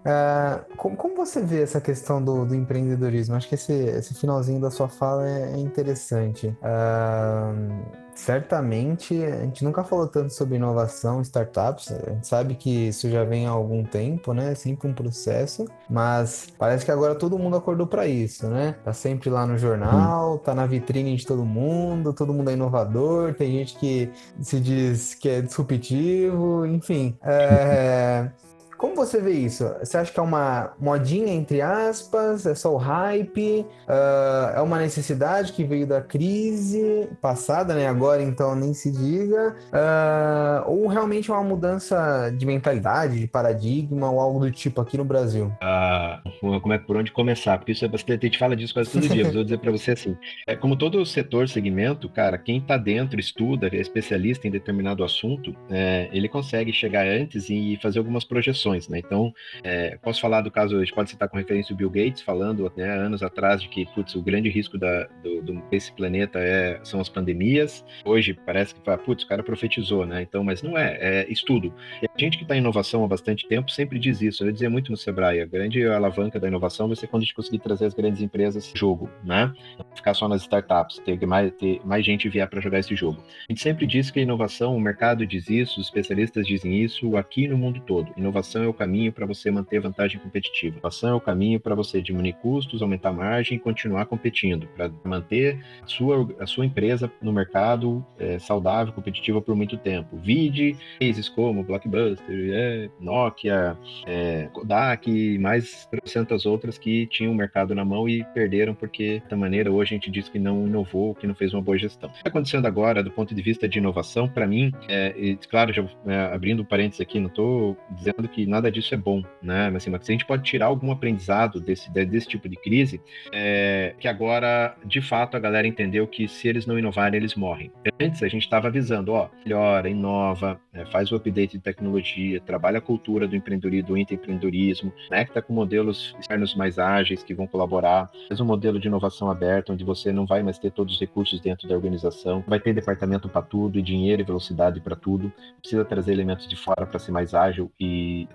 Uh, como, como, você vê essa questão do, do empreendedorismo? Acho que esse, esse, finalzinho da sua fala é, é interessante. Uh, certamente, a gente nunca falou tanto sobre inovação, startups. A gente sabe que isso já vem há algum tempo, né? É sempre um processo, mas parece que agora todo mundo acordou para isso, né? Tá sempre lá no jornal, tá na vitrine de todo mundo, todo mundo é inovador, tem gente que se diz que é disruptivo, enfim. É... Como você vê isso? Você acha que é uma modinha, entre aspas? É só o hype? Uh, é uma necessidade que veio da crise passada, né? Agora, então, nem se diga. Uh, ou realmente é uma mudança de mentalidade, de paradigma ou algo do tipo aqui no Brasil? Ah, como é por onde começar? Porque isso é bastante. A gente fala disso quase todo dia, mas vou dizer para você assim: é, como todo setor, segmento, cara, quem está dentro, estuda, é especialista em determinado assunto, é, ele consegue chegar antes e fazer algumas projeções né? Então, é, posso falar do caso, a gente pode citar com referência o Bill Gates falando né, anos atrás de que putz, o grande risco da, do, do, desse planeta é, são as pandemias. Hoje parece que putz, o cara profetizou, né? Então, mas não é, é estudo. E a gente que está em inovação há bastante tempo sempre diz isso. Eu dizia muito no Sebrae, a grande alavanca da inovação vai ser quando a gente conseguir trazer as grandes empresas jogo, né? Não ficar só nas startups, ter mais, ter mais gente vier para jogar esse jogo. A gente sempre diz que a inovação, o mercado diz isso, os especialistas dizem isso aqui no mundo todo. Inovação inovação é o caminho para você manter vantagem competitiva. Inovação é o caminho para você diminuir custos, aumentar margem e continuar competindo, para manter a sua, a sua empresa no mercado é, saudável, competitiva por muito tempo. Vide cases como Blockbuster, é, Nokia, é, Kodak e mais 300 outras que tinham o mercado na mão e perderam porque, da maneira, hoje a gente diz que não inovou, que não fez uma boa gestão. O que está acontecendo agora, do ponto de vista de inovação, para mim, é, e, claro, já é, abrindo parênteses aqui, não estou dizendo que nada disso é bom, né? Mas, assim, mas a gente pode tirar algum aprendizado desse, desse tipo de crise, é que agora, de fato, a galera entendeu que se eles não inovarem, eles morrem. Antes a gente estava avisando, ó, melhora, inova, né, faz o update de tecnologia, trabalha a cultura do empreendedorismo, do intraempreendedorismo, conecta com modelos externos mais ágeis que vão colaborar, faz um modelo de inovação aberto, onde você não vai mais ter todos os recursos dentro da organização, vai ter departamento para tudo, e dinheiro e velocidade para tudo, precisa trazer elementos de fora para ser mais ágil e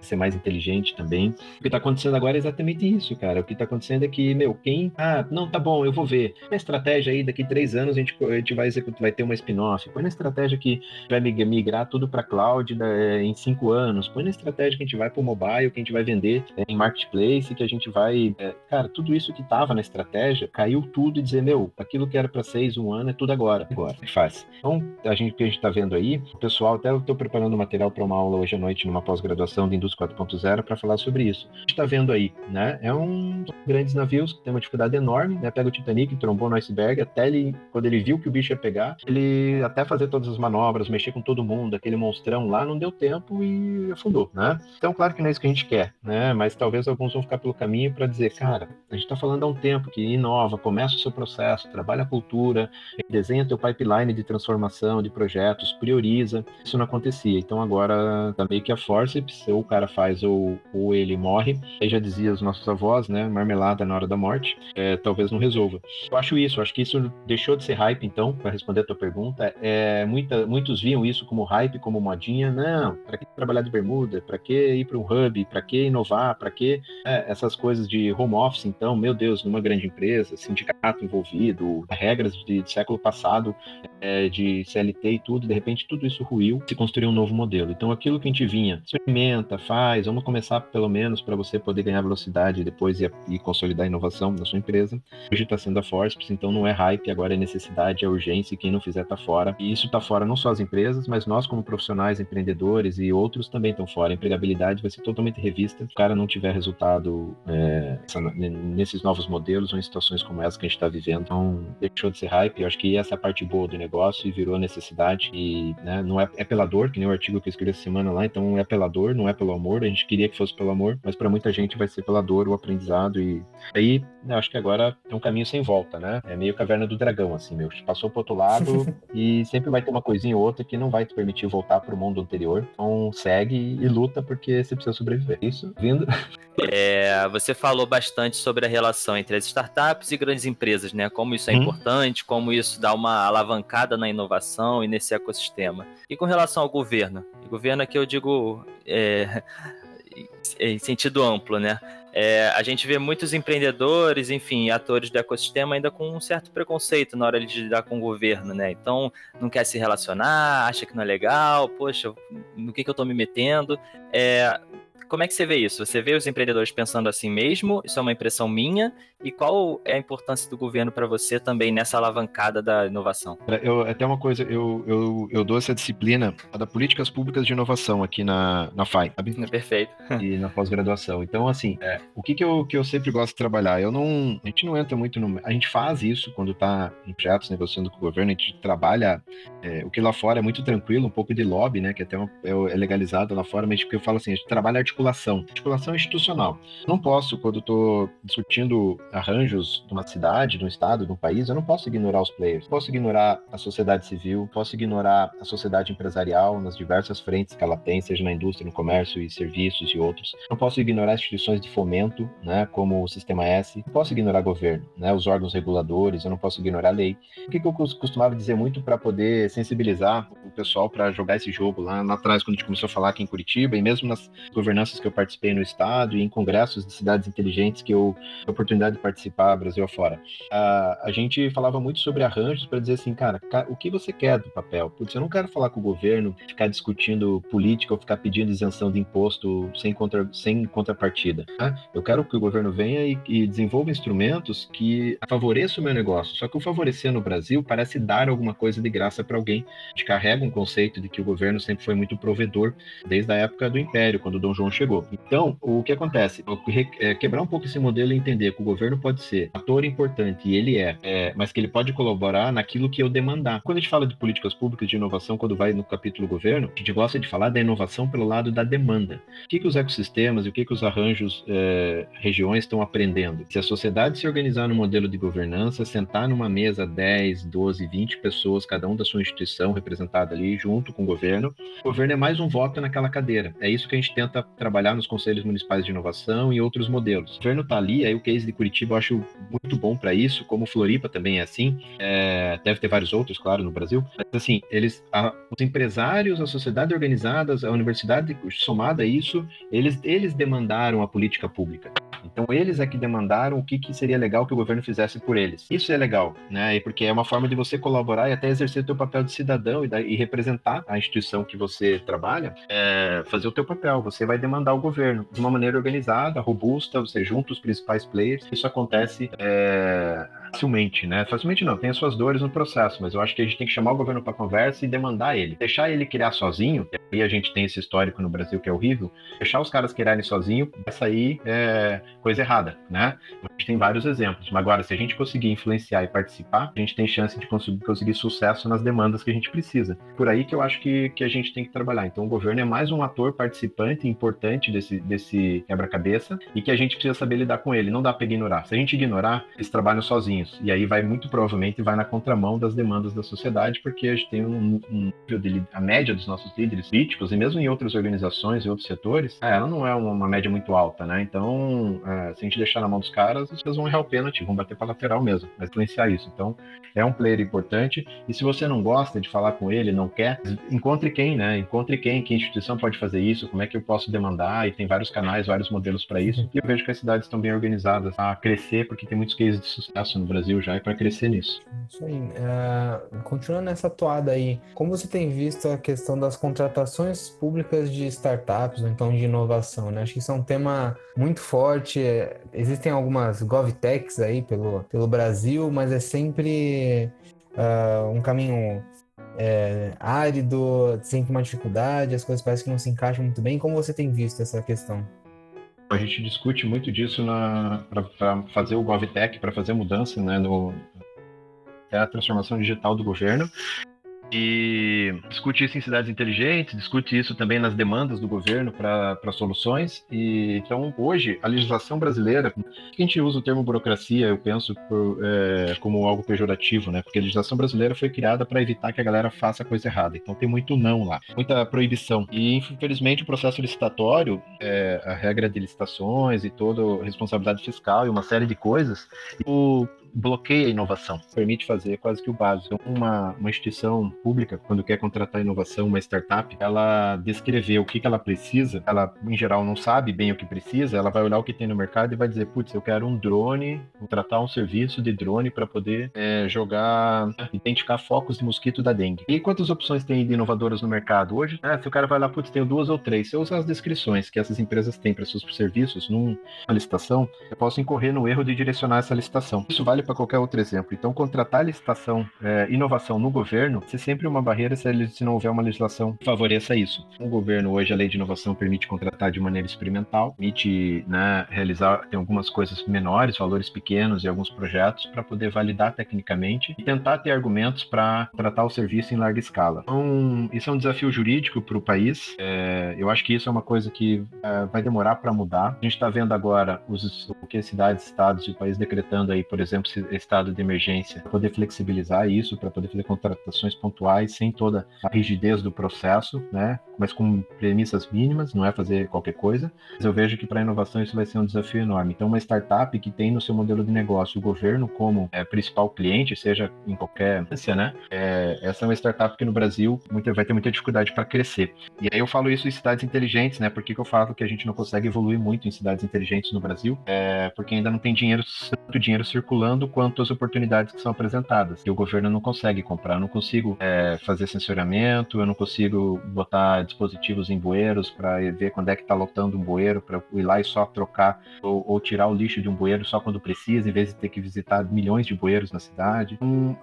ser mais inteligente também. O que está acontecendo agora é exatamente isso, cara. O que está acontecendo é que, meu, quem. Ah, não, tá bom, eu vou ver. Uma estratégia aí, daqui três anos a gente, a gente vai vai ter uma spin-off. Põe na estratégia que vai migrar tudo para cloud né, em cinco anos. Põe na estratégia que a gente vai para o mobile, que a gente vai vender é, em marketplace, que a gente vai. É, cara, tudo isso que estava na estratégia caiu tudo e dizer, meu, aquilo que era para seis, um ano, é tudo agora. Agora, faz. Então, a gente, o que a gente está vendo aí, o pessoal, até eu estou preparando material para uma aula hoje à noite numa pós-graduação de Indústria 4.0 para falar sobre isso. A gente está vendo aí, né? É um dos grandes navios que tem uma dificuldade enorme, né? Pega o Titanic, trombou no iceberg, até ele, quando ele viu que o bicho ia pegar, ele até fazer todas as manobras, mexer com todo mundo, aquele monstrão lá, não deu tempo e afundou, né? Então, claro que não é isso que a gente quer, né? Mas talvez alguns vão ficar pelo caminho para dizer, cara, a gente está falando há um tempo que inova, começa o seu processo, trabalha a cultura, desenha teu pipeline de transformação, de projetos, prioriza. Isso não acontecia. Então agora tá meio que a forceps, ou o cara faz ou, ou ele morre. Aí já dizia os nossos avós, né? Marmelada na hora da morte. É, talvez não resolva. Eu acho isso, acho que isso deixou de ser hype, então, para responder a tua pergunta. É, muita, muitos viam isso como hype, como modinha. Não, para que trabalhar de bermuda? Para que ir para um hub? Para que inovar? Para que é, essas coisas de home office, então, meu Deus, numa grande empresa, sindicato envolvido, regras de, de século passado é, de CLT e tudo, de repente tudo isso ruiu, se construiu um novo modelo. Então, aquilo que a gente vinha, experimenta, faz, vamos começar pelo menos para você poder ganhar velocidade depois e, e, consolidar a inovação da sua empresa. Hoje está sendo a Forceps, então não é hype, agora é necessidade, é urgência e quem não fizer está fora. E isso está fora não só as empresas, mas nós como profissionais, empreendedores e outros também estão fora. A empregabilidade vai ser totalmente revista se o cara não tiver resultado é, nesses novos modelos ou em situações como essa que a gente está vivendo. Então, deixou de ser hype. Eu acho que essa é a parte boa do negócio e virou necessidade. E né, não é, é pela dor, que nem o artigo que eu escrevi essa semana lá, então é pela dor, não é pelo amor. A gente queria que fosse pelo amor, mas para muita gente vai ser pela dor, o aprendizado. E aí, eu acho que agora é um caminho sem volta, né? É meio caverna do dragão, assim, meu. Passou pro outro lado e sempre vai ter uma coisinha ou outra que não vai te permitir voltar pro mundo anterior. Então segue e luta porque você precisa sobreviver. Isso, vindo. É, você falou bastante sobre a relação entre as startups e grandes empresas, né? Como isso é hum. importante, como isso dá uma alavancada na inovação e nesse ecossistema. E com relação ao governo? O governo aqui eu digo é, em sentido amplo, né? É, a gente vê muitos empreendedores, enfim, atores do ecossistema ainda com um certo preconceito na hora de lidar com o governo, né? Então, não quer se relacionar, acha que não é legal, poxa, no que, que eu estou me metendo? É, como é que você vê isso? Você vê os empreendedores pensando assim mesmo? Isso é uma impressão minha? E qual é a importância do governo para você também nessa alavancada da inovação? Eu, até uma coisa, eu, eu, eu dou essa disciplina da políticas públicas de inovação aqui na, na FAI, sabe? Perfeito. E na pós-graduação. Então, assim, é, o que, que, eu, que eu sempre gosto de trabalhar? Eu não. A gente não entra muito no. A gente faz isso quando está em projetos negociando com o governo, a gente trabalha. É, o que lá fora é muito tranquilo, um pouco de lobby, né? Que até uma, é, é legalizado lá fora, mas porque eu falo assim, a gente trabalha articulação, articulação institucional. Não posso, quando estou discutindo arranjos de uma cidade, de um estado, de um país, eu não posso ignorar os players. Posso ignorar a sociedade civil, posso ignorar a sociedade empresarial nas diversas frentes que ela tem, seja na indústria, no comércio e serviços e outros. Não posso ignorar instituições de fomento, né, como o Sistema S. Não posso ignorar governo, né, os órgãos reguladores, eu não posso ignorar a lei. O que, que eu costumava dizer muito para poder sensibilizar o pessoal para jogar esse jogo lá, lá atrás, quando a gente começou a falar aqui em Curitiba, e mesmo nas governanças que eu participei no estado e em congressos de cidades inteligentes que eu a oportunidade de participar Brasil afora. A, a gente falava muito sobre arranjos para dizer assim, cara, o que você quer do papel? Putz, eu não quero falar com o governo, ficar discutindo política ou ficar pedindo isenção de imposto sem, contra, sem contrapartida. Tá? Eu quero que o governo venha e, e desenvolva instrumentos que favoreçam o meu negócio. Só que o favorecer no Brasil parece dar alguma coisa de graça para alguém. A gente carrega um conceito de que o governo sempre foi muito provedor desde a época do Império, quando o Dom João chegou. Então, o que acontece? É quebrar um pouco esse modelo e entender que o governo pode ser ator importante, e ele é, é, mas que ele pode colaborar naquilo que eu demandar. Quando a gente fala de políticas públicas de inovação, quando vai no capítulo governo, a gente gosta de falar da inovação pelo lado da demanda. O que, que os ecossistemas e o que, que os arranjos, é, regiões estão aprendendo? Se a sociedade se organizar no modelo de governança, sentar numa mesa 10, 12, 20 pessoas, cada um da sua instituição representada ali, junto com o governo, o governo é mais um voto naquela cadeira. É isso que a gente tenta trabalhar nos conselhos municipais de inovação e outros modelos. O governo está ali, aí o case de Curitiba eu acho muito bom para isso, como Floripa também é assim, é, deve ter vários outros, claro, no Brasil, mas assim, eles, a, os empresários, a sociedade organizada, a universidade somada a isso, eles, eles demandaram a política pública. Então eles é que demandaram o que, que seria legal que o governo fizesse por eles. Isso é legal, né? Porque é uma forma de você colaborar e até exercer o teu papel de cidadão e, da, e representar a instituição que você trabalha, é, fazer o teu papel. Você vai demandar o governo de uma maneira organizada, robusta, você junta os principais players. Isso acontece é, facilmente, né? Facilmente não, tem as suas dores no processo, mas eu acho que a gente tem que chamar o governo para conversa e demandar ele. Deixar ele criar sozinho, e aí a gente tem esse histórico no Brasil que é horrível, deixar os caras criarem sozinho, essa aí é coisa errada, né? A gente tem vários exemplos, mas agora, se a gente conseguir influenciar e participar, a gente tem chance de conseguir, conseguir sucesso nas demandas que a gente precisa. Por aí que eu acho que, que a gente tem que trabalhar. Então, o governo é mais um ator participante importante desse, desse quebra-cabeça e que a gente precisa saber lidar com ele. Não dá para ignorar. Se a gente ignorar, eles trabalham sozinhos. E aí vai muito provavelmente vai na contramão das demandas da sociedade, porque a gente tem um, um de a média dos nossos líderes políticos e mesmo em outras organizações e outros setores, é, ela não é uma média muito alta, né? Então, é, se a gente deixar na mão dos caras, caras vão errar o pênalti, vão bater para lateral mesmo, vai influenciar isso. Então, é um player importante. E se você não gosta de falar com ele, não quer, encontre quem, né? Encontre quem, que instituição pode fazer isso, como é que eu posso demandar, e tem vários canais, vários modelos para isso. E eu vejo que as cidades estão bem organizadas a crescer, porque tem muitos cases de sucesso Brasil já e para crescer nisso. Isso aí. Uh, continuando nessa toada aí, como você tem visto a questão das contratações públicas de startups, ou então de inovação, né? Acho que isso é um tema muito forte. Existem algumas GovTechs aí pelo, pelo Brasil, mas é sempre uh, um caminho é, árido, sempre uma dificuldade, as coisas parecem que não se encaixam muito bem. Como você tem visto essa questão? A gente discute muito disso para fazer o GovTech, para fazer mudança né, no, a transformação digital do governo e discute isso em cidades inteligentes, discute isso também nas demandas do governo para soluções. E então hoje a legislação brasileira, a gente usa o termo burocracia, eu penso por, é, como algo pejorativo, né? Porque a legislação brasileira foi criada para evitar que a galera faça coisa errada. Então tem muito não lá, muita proibição. E infelizmente o processo licitatório, é, a regra de licitações e toda a responsabilidade fiscal e uma série de coisas, o bloqueia a inovação, permite fazer quase que o básico. Então, uma, uma instituição pública, quando quer contratar inovação, uma startup, ela descrever o que, que ela precisa, ela em geral não sabe bem o que precisa, ela vai olhar o que tem no mercado e vai dizer, putz, eu quero um drone, contratar um serviço de drone para poder é, jogar, identificar focos de mosquito da dengue. E quantas opções tem de inovadoras no mercado? Hoje, né, se o cara vai lá, putz, tenho duas ou três, se eu usar as descrições que essas empresas têm para seus serviços numa licitação, eu posso incorrer no erro de direcionar essa licitação. Isso vale para qualquer outro exemplo. Então, contratar licitação, é, inovação no governo, é sempre uma barreira se, se não houver uma legislação que favoreça isso. O governo, hoje, a lei de inovação permite contratar de maneira experimental, permite né, realizar, tem algumas coisas menores, valores pequenos e alguns projetos para poder validar tecnicamente e tentar ter argumentos para tratar o serviço em larga escala. Então, isso é um desafio jurídico para o país. É, eu acho que isso é uma coisa que é, vai demorar para mudar. A gente está vendo agora os, o que cidades, estados e o país decretando aí, por exemplo, estado de emergência, poder flexibilizar isso, para poder fazer contratações pontuais sem toda a rigidez do processo, né? Mas com premissas mínimas, não é fazer qualquer coisa. Mas eu vejo que para a inovação isso vai ser um desafio enorme. Então, uma startup que tem no seu modelo de negócio o governo como é, principal cliente, seja em qualquer instância, né? É, essa é uma startup que no Brasil vai ter muita dificuldade para crescer. E aí eu falo isso em cidades inteligentes, né? Por que, que eu falo que a gente não consegue evoluir muito em cidades inteligentes no Brasil? É porque ainda não tem dinheiro, tanto dinheiro circulando quanto as oportunidades que são apresentadas. E o governo não consegue comprar. Eu não consigo é, fazer censuramento, eu não consigo botar dispositivos em bueiros para ver quando é que está lotando um bueiro, para ir lá e só trocar ou, ou, tirar o lixo de um bueiro só quando precisa, em vez de ter que visitar milhões de bueiros na cidade. Então,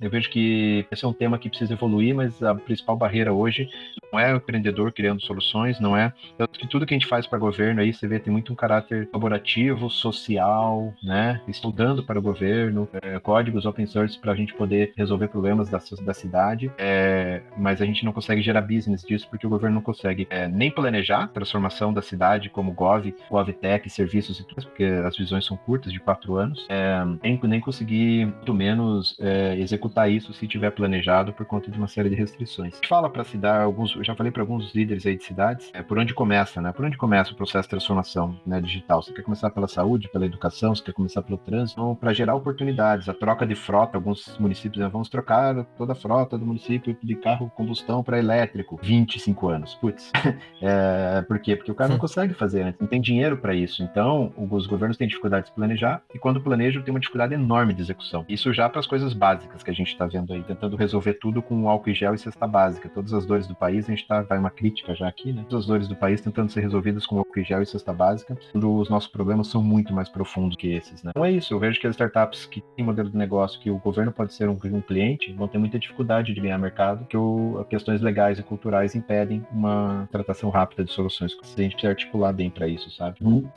eu vejo que esse é um tema que precisa evoluir, mas a principal barreira hoje não é empreendedor criando soluções, não é. Tanto que tudo que a gente faz para governo aí, você vê, tem muito um caráter colaborativo, social, né? Estudando para o governo, é, códigos open source para a gente poder resolver problemas da, da cidade, é, mas a gente não consegue gerar business disso porque o governo não consegue é, nem planejar a transformação da cidade como Gov, GovTech, serviços e tudo, porque as visões são curtas, de quatro anos, é, nem, nem conseguir, muito menos, é, executar isso se tiver planejado por conta de uma série de restrições. Fala para se dar alguns, eu já falei para alguns líderes aí de cidades, é, por onde começa, né? Por onde começa o processo de transformação né, digital? Você quer começar pela saúde, pela educação, você quer começar pelo trânsito? Então, para gerar oportunidades, a troca de frota, alguns municípios né, vamos trocar toda a frota do município de carro combustão para elétrico, 25 anos. Putz, é, por quê? Porque o cara não consegue fazer antes, não tem dinheiro para isso. Então, os governos têm dificuldade de planejar e quando planejam tem uma dificuldade enorme de execução. Isso já para as coisas básicas que a gente está vendo aí, tentando resolver tudo com álcool e gel e cesta básica. Todas as dores do país, a gente está vai uma crítica já aqui, né? As dores do país tentando ser resolvidas com álcool e gel e cesta básica, quando os nossos problemas são muito mais profundos que esses, né? Então é isso, eu vejo que as startups que têm modelo de negócio que o governo pode ser um, um cliente vão ter muita dificuldade de ganhar mercado, que o, questões legais e culturais impedem uma tratação rápida de soluções. A gente precisa articular bem para isso, sabe? Uhum.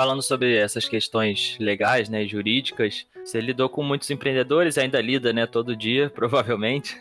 Falando sobre essas questões legais, né, jurídicas, você lidou com muitos empreendedores, ainda lida, né, todo dia, provavelmente.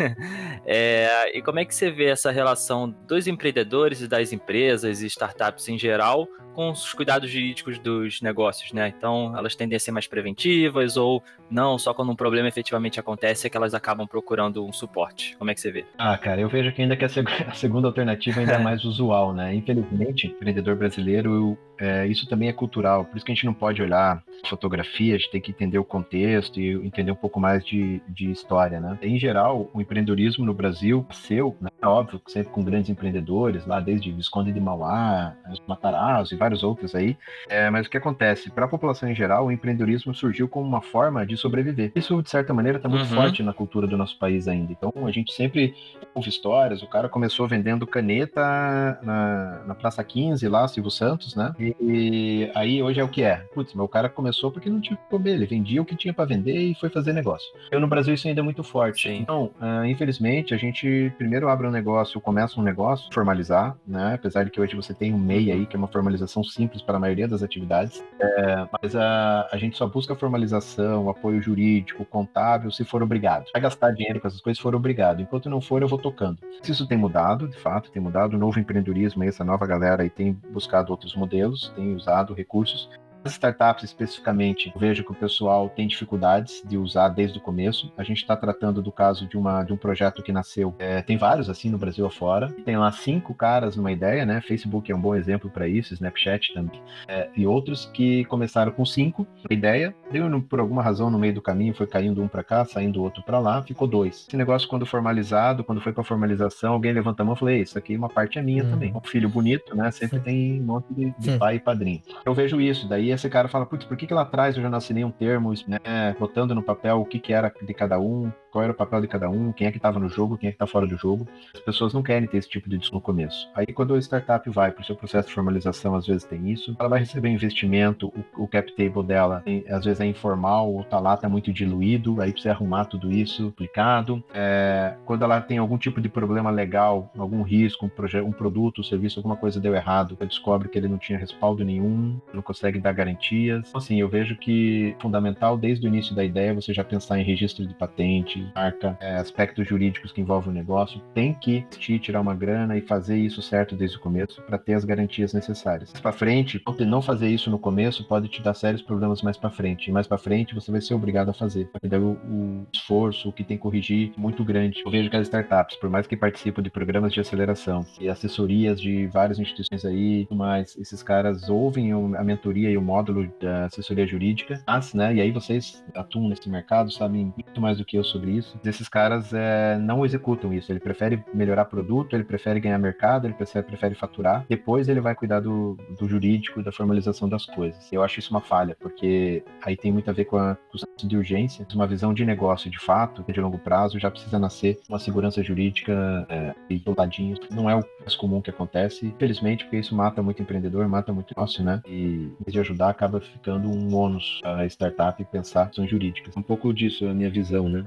É, e como é que você vê essa relação dos empreendedores e das empresas e startups em geral com os cuidados jurídicos dos negócios, né? Então, elas tendem a ser mais preventivas ou não, só quando um problema efetivamente acontece é que elas acabam procurando um suporte. Como é que você vê? Ah, cara, eu vejo que ainda que a, seg a segunda alternativa ainda é mais usual, né? Infelizmente, empreendedor brasileiro, é, isso também é cultural, por isso que a gente não pode olhar fotografia, a gente tem que entender o contexto e entender um pouco mais de, de história, né? Em geral, o empreendedorismo no Brasil nasceu, né? óbvio, sempre com grandes empreendedores, lá desde Visconde de Mauá, os Matarazzo e vários outros aí, é, mas o que acontece? Para a população em geral, o empreendedorismo surgiu como uma forma de sobreviver. Isso, de certa maneira, está muito uhum. forte na cultura do nosso país ainda. Então, a gente sempre ouve histórias, o cara começou vendendo caneta na, na Praça 15, lá, Silvio Santos, né? E, e aí, hoje é o que é? Putz, o cara começou porque não tinha que comer, ele vendia o que tinha para vender e foi fazer negócio. Eu, no Brasil, isso ainda é muito forte. Sim. Então, uh, infelizmente, a gente primeiro abre um negócio, começa um negócio, formalizar, né? Apesar de que hoje você tem um MEI aí, que é uma formalização simples para a maioria das atividades, é, mas a, a gente só busca formalização, apoio jurídico, contábil, se for obrigado. Vai gastar dinheiro com essas coisas se for obrigado. Enquanto não for, eu vou tocando. Isso tem mudado, de fato, tem mudado. O novo empreendedorismo, essa nova galera aí tem buscado outros modelos, tem usado recursos, As startups, especificamente, eu vejo que o pessoal tem dificuldades de usar desde o começo. A gente está tratando do caso de, uma, de um projeto que nasceu, é, tem vários assim no Brasil afora. Tem lá cinco caras numa ideia, né? Facebook é um bom exemplo para isso, Snapchat também. É, e outros que começaram com cinco, a ideia, deu por alguma razão no meio do caminho, foi caindo um para cá, saindo outro para lá, ficou dois. Esse negócio, quando formalizado, quando foi para formalização, alguém levanta a mão e falou: isso aqui uma parte é minha hum. também. Um filho bonito, né? Sempre tem um monte de, de pai e padrinho. Eu vejo isso, daí esse cara fala: putz, por que, que lá atrás eu já não assinei um termo, né? Botando no papel o que, que era de cada um, qual era o papel de cada um, quem é que estava no jogo, quem é que está fora do jogo. As pessoas não querem ter esse tipo de discussão no começo. Aí, quando a startup vai para o seu processo de formalização, às vezes tem isso. Ela vai receber investimento, o, o cap table dela tem, às vezes é informal, ou tá lá, tá muito diluído, aí precisa arrumar tudo isso aplicado. É, quando ela tem algum tipo de problema legal, algum risco, um, um produto, um serviço, alguma coisa deu errado, ela descobre que ele não tinha respaldo nenhum, não consegue dar garantias. Então, assim, eu vejo que é fundamental desde o início da ideia você já pensar em registro de patente, marca, é, aspectos jurídicos que envolvem o negócio, tem que investir, tirar uma grana e fazer isso certo desde o começo para ter as garantias necessárias. Mais para frente, não fazer isso no começo pode te dar sérios problemas mais para frente. E mais para frente você vai ser obrigado a fazer. O, o esforço, que tem que corrigir, é muito grande. Eu vejo que as startups, por mais que participem de programas de aceleração e assessorias de várias instituições aí, mas esses caras ouvem a mentoria e o módulo da assessoria jurídica, mas, né, e aí vocês atuam nesse mercado, sabem muito mais do que eu sobre isso. Esses caras é, não executam isso. Ele prefere melhorar produto, ele prefere ganhar mercado, ele prefere, prefere faturar. Depois ele vai cuidar do, do jurídico da formalização das coisas. Eu acho isso uma falha, porque aí tem muito a ver com a custo de urgência. Uma visão de negócio de fato, de longo prazo, já precisa nascer uma segurança jurídica é, do ladinho. Não é o mais comum que acontece, infelizmente, porque isso mata muito empreendedor, mata muito negócio, né? E de ajudar, acaba ficando um ônus a startup pensar são jurídicas. Um pouco disso é a minha visão, né?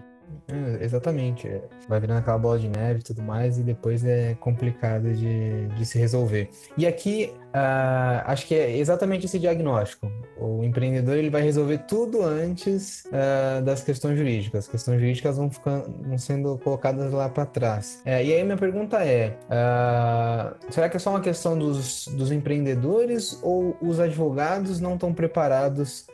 É, exatamente. É. Vai virando aquela bola de neve e tudo mais, e depois é complicado de, de se resolver. E aqui, uh, acho que é exatamente esse diagnóstico. O empreendedor ele vai resolver tudo antes uh, das questões jurídicas. As questões jurídicas vão, ficando, vão sendo colocadas lá para trás. É, e aí, minha pergunta é: uh, será que é só uma questão dos, dos empreendedores ou os advogados não estão preparados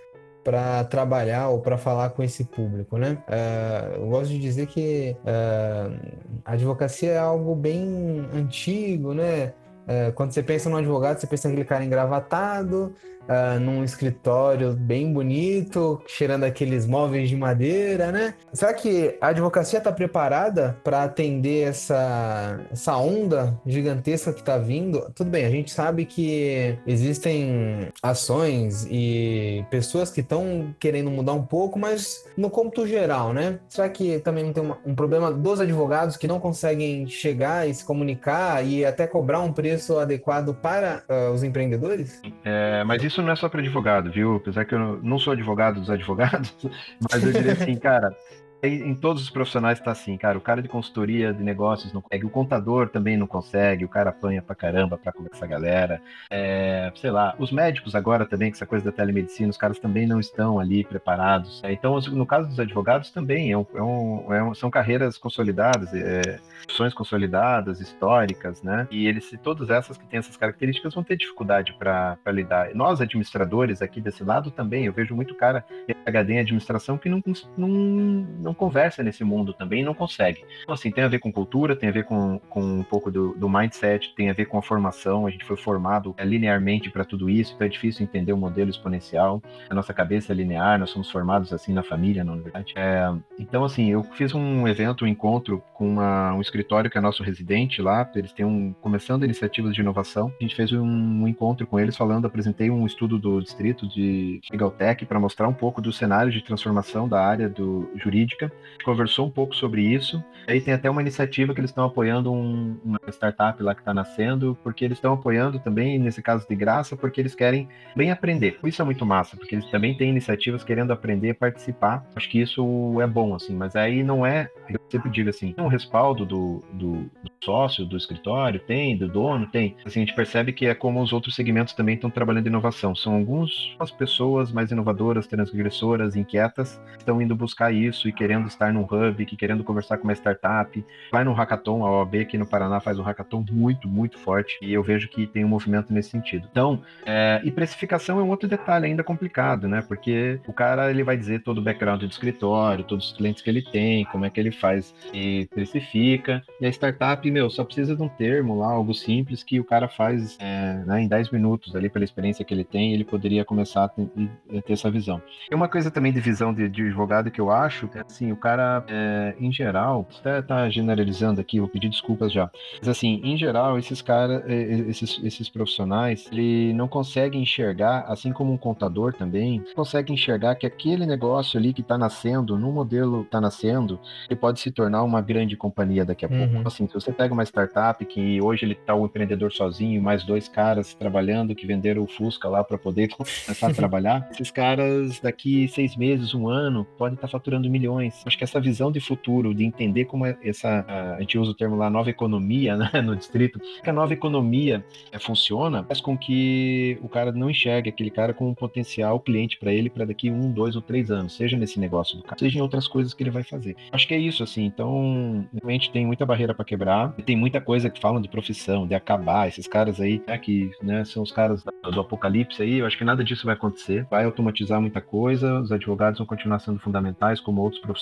para trabalhar ou para falar com esse público, né? Uh, eu gosto de dizer que uh, a advocacia é algo bem antigo, né? Uh, quando você pensa num advogado, você pensa naquele cara engravatado, uh, num escritório bem bonito, cheirando aqueles móveis de madeira, né? Será que a advocacia está preparada para atender essa, essa onda gigantesca que está vindo? Tudo bem, a gente sabe que existem ações e pessoas que estão querendo mudar um pouco, mas no cômputo geral, né? Será que também não tem uma, um problema dos advogados que não conseguem chegar e se comunicar e até cobrar um preço adequado para uh, os empreendedores? É, mas isso isso não é só para advogado, viu? Apesar que eu não sou advogado dos advogados, mas eu diria assim, cara, em todos os profissionais tá assim, cara. O cara de consultoria de negócios não consegue, o contador também não consegue, o cara apanha pra caramba pra conversar com essa galera. É, sei lá, os médicos agora também, com essa coisa da telemedicina, os caras também não estão ali preparados. É, então, no caso dos advogados também, é um, é um, é um, são carreiras consolidadas, é, profissões consolidadas, históricas, né? E eles, todas essas que têm essas características vão ter dificuldade para lidar. Nós, administradores aqui desse lado também, eu vejo muito cara PhD em administração que não, não não conversa nesse mundo também não consegue. Então, assim, tem a ver com cultura, tem a ver com, com um pouco do, do mindset, tem a ver com a formação. A gente foi formado é, linearmente para tudo isso, então é difícil entender o modelo exponencial. A nossa cabeça é linear, nós somos formados assim na família, na verdade. É, então, assim, eu fiz um evento, um encontro com uma, um escritório que é nosso residente lá, eles têm um, começando iniciativas de inovação. A gente fez um, um encontro com eles falando, apresentei um estudo do distrito de Legal Tech para mostrar um pouco do cenário de transformação da área do jurídica política, conversou um pouco sobre isso. Aí tem até uma iniciativa que eles estão apoiando um, uma startup lá que está nascendo, porque eles estão apoiando também, nesse caso de graça, porque eles querem bem aprender. Isso é muito massa, porque eles também têm iniciativas querendo aprender, participar. Acho que isso é bom, assim, mas aí não é, eu sempre digo assim, é um respaldo do, do, do sócio do escritório, tem, do dono, tem. Assim, a gente percebe que é como os outros segmentos também estão trabalhando inovação. São algumas pessoas mais inovadoras, transgressoras, inquietas, estão indo buscar isso e querendo estar num hub, que querendo conversar com uma startup. Vai no hackathon, a OAB aqui no Paraná faz um hackathon muito, muito forte e eu vejo que tem um movimento nesse sentido. Então, é, e precificação é um outro detalhe ainda complicado, né? Porque o cara ele vai dizer todo o background do escritório, todos os clientes que ele tem, como é que ele faz e precifica. E a startup, meu, só precisa de um termo lá, algo simples que o cara faz é, né, em 10 minutos ali pela experiência que ele tem, ele poderia começar a ter, a ter essa visão. E uma coisa também de visão de, de advogado que eu acho, é assim, o cara, é, em geral, até tá generalizando aqui, vou pedir desculpas já, mas assim, em geral, esses caras, é, é, esses, esses profissionais, ele não consegue enxergar, assim como um contador também, consegue enxergar que aquele negócio ali que está nascendo, no modelo está nascendo, ele pode se tornar uma grande companhia daqui a pouco. Uhum. Assim, se você pega uma startup que hoje ele está o um empreendedor sozinho, mais dois caras trabalhando que venderam o Fusca lá para poder começar a trabalhar, esses caras daqui seis meses, um ano, podem estar tá faturando milhões. Acho que essa visão de futuro, de entender como é essa, a gente usa o termo lá, nova economia, né, no distrito, que a nova economia é, funciona, faz com que o cara não enxergue aquele cara com um potencial cliente para ele para daqui um, dois ou três anos, seja nesse negócio do cara, seja em outras coisas que ele vai fazer. Acho que é isso, assim. Então, realmente tem muita barreira para quebrar, tem muita coisa que falam de profissão, de acabar. Esses caras aí, né, que né, são os caras do apocalipse aí, eu acho que nada disso vai acontecer. Vai automatizar muita coisa, os advogados vão continuar sendo fundamentais, como outros profissionais,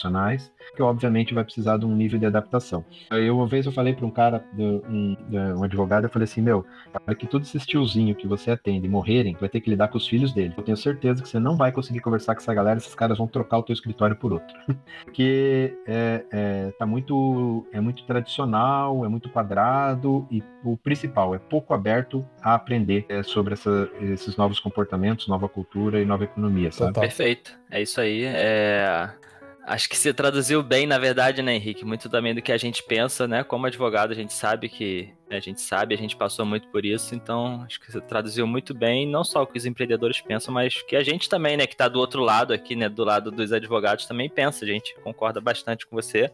que obviamente vai precisar de um nível de adaptação. Eu, uma vez eu falei para um cara, um, um, advogado, eu falei assim, meu, para que todos esses tiozinhos que você atende morrerem, vai ter que lidar com os filhos dele. Eu tenho certeza que você não vai conseguir conversar com essa galera, esses caras vão trocar o teu escritório por outro. Porque é, é, tá muito, é muito tradicional, é muito quadrado e o principal, é pouco aberto a aprender é, sobre essa, esses novos comportamentos, nova cultura e nova economia, sabe? Perfeito. É isso aí. É... Acho que se traduziu bem, na verdade, né, Henrique? Muito também do que a gente pensa, né? Como advogado, a gente sabe que. A gente sabe, a gente passou muito por isso, então acho que você traduziu muito bem, não só o que os empreendedores pensam, mas que a gente também, né, que tá do outro lado aqui, né, do lado dos advogados, também pensa. A gente concorda bastante com você.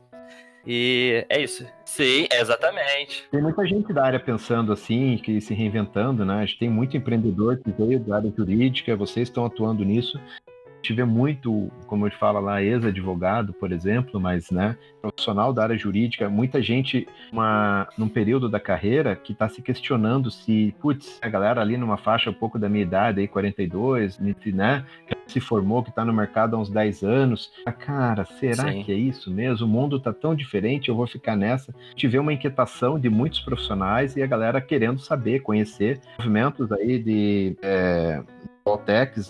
E é isso. Sim, exatamente. Tem muita gente da área pensando assim, que se reinventando, né? A gente tem muito empreendedor que veio da área jurídica, vocês estão atuando nisso gente vê muito, como ele fala lá, ex-advogado, por exemplo, mas, né, profissional da área jurídica, muita gente uma, num período da carreira que está se questionando se, putz, a galera ali numa faixa um pouco da minha idade, aí 42, né, se formou, que está no mercado há uns 10 anos, ah, cara, será Sim. que é isso mesmo? O mundo está tão diferente, eu vou ficar nessa. Tive uma inquietação de muitos profissionais e a galera querendo saber, conhecer movimentos aí de é,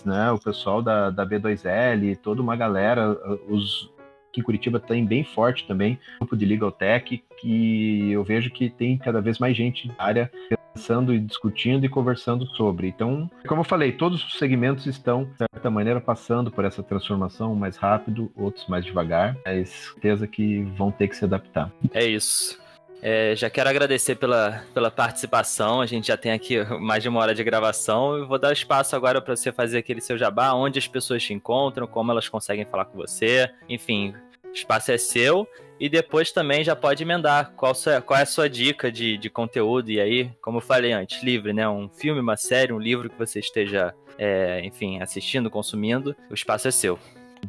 né, o pessoal da, da B2L, toda uma galera, os que em Curitiba tem bem forte também, grupo de Legal Tech, que eu vejo que tem cada vez mais gente na área pensando e discutindo e conversando sobre. Então, como eu falei, todos os segmentos estão, de certa maneira, passando por essa transformação mais rápido, outros mais devagar. É certeza que vão ter que se adaptar. É isso. É, já quero agradecer pela, pela participação. A gente já tem aqui mais de uma hora de gravação. Eu vou dar espaço agora para você fazer aquele seu jabá, onde as pessoas te encontram, como elas conseguem falar com você. Enfim, o espaço é seu. E depois também já pode emendar qual, sua, qual é a sua dica de, de conteúdo. E aí, como eu falei antes, livre, né? Um filme, uma série, um livro que você esteja, é, enfim, assistindo, consumindo. O espaço é seu.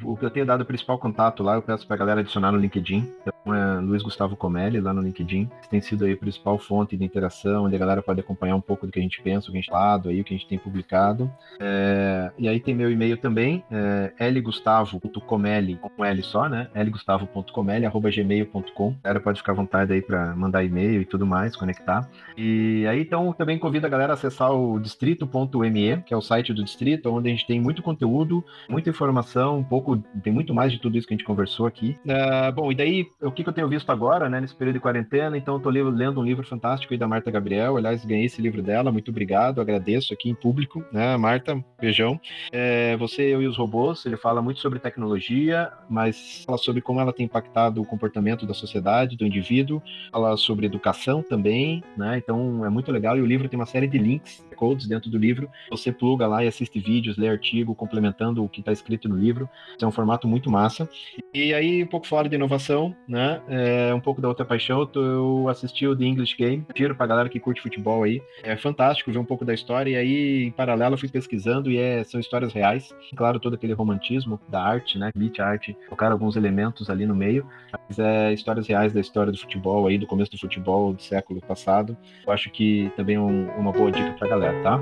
O que eu tenho dado o principal contato lá, eu peço pra galera adicionar no LinkedIn. Então é Luiz Gustavo Comelli lá no LinkedIn. Tem sido aí a principal fonte de interação, onde a galera pode acompanhar um pouco do que a gente pensa, o que a gente falado aí, o que a gente tem publicado. É... E aí tem meu e-mail também, é lgustavo.comelli, com L só, né? lgustavo.comelli.gmail.com. A galera pode ficar à vontade aí para mandar e-mail e tudo mais, conectar. E aí então também convido a galera a acessar o distrito.me, que é o site do distrito, onde a gente tem muito conteúdo, muita informação, um pouco pouco, tem muito mais de tudo isso que a gente conversou aqui. Uh, bom, e daí, o que, que, eu tenho visto agora, né, nesse período de quarentena? Então, tô lendo um livro fantástico aí da Marta Gabriel. Aliás, ganhei esse livro dela, muito obrigado, agradeço aqui em público, né, Marta, beijão. É, você, eu e os robôs, ele fala muito sobre tecnologia, mas fala sobre como ela tem impactado o comportamento da sociedade, do indivíduo, fala sobre educação também, né, então é muito legal. E o livro tem uma série de links codes dentro do livro. Você pluga lá e assiste vídeos, lê artigo, complementando o que está escrito no livro. é um formato muito massa. E aí, um pouco fora de inovação, né? É, um pouco da outra paixão, eu assisti o The English Game. Tiro pra galera que curte futebol aí. É fantástico ver um pouco da história. E aí, em paralelo, eu fui pesquisando e é, são histórias reais. Claro, todo aquele romantismo da arte, né? Beat art, colocar alguns elementos ali no meio. Mas é histórias reais da história do futebol aí, do começo do futebol do século passado. Eu acho que também é um, uma boa dica pra galera, tá?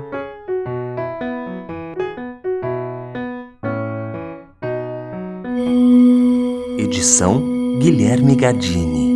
Edição Guilherme Gadini.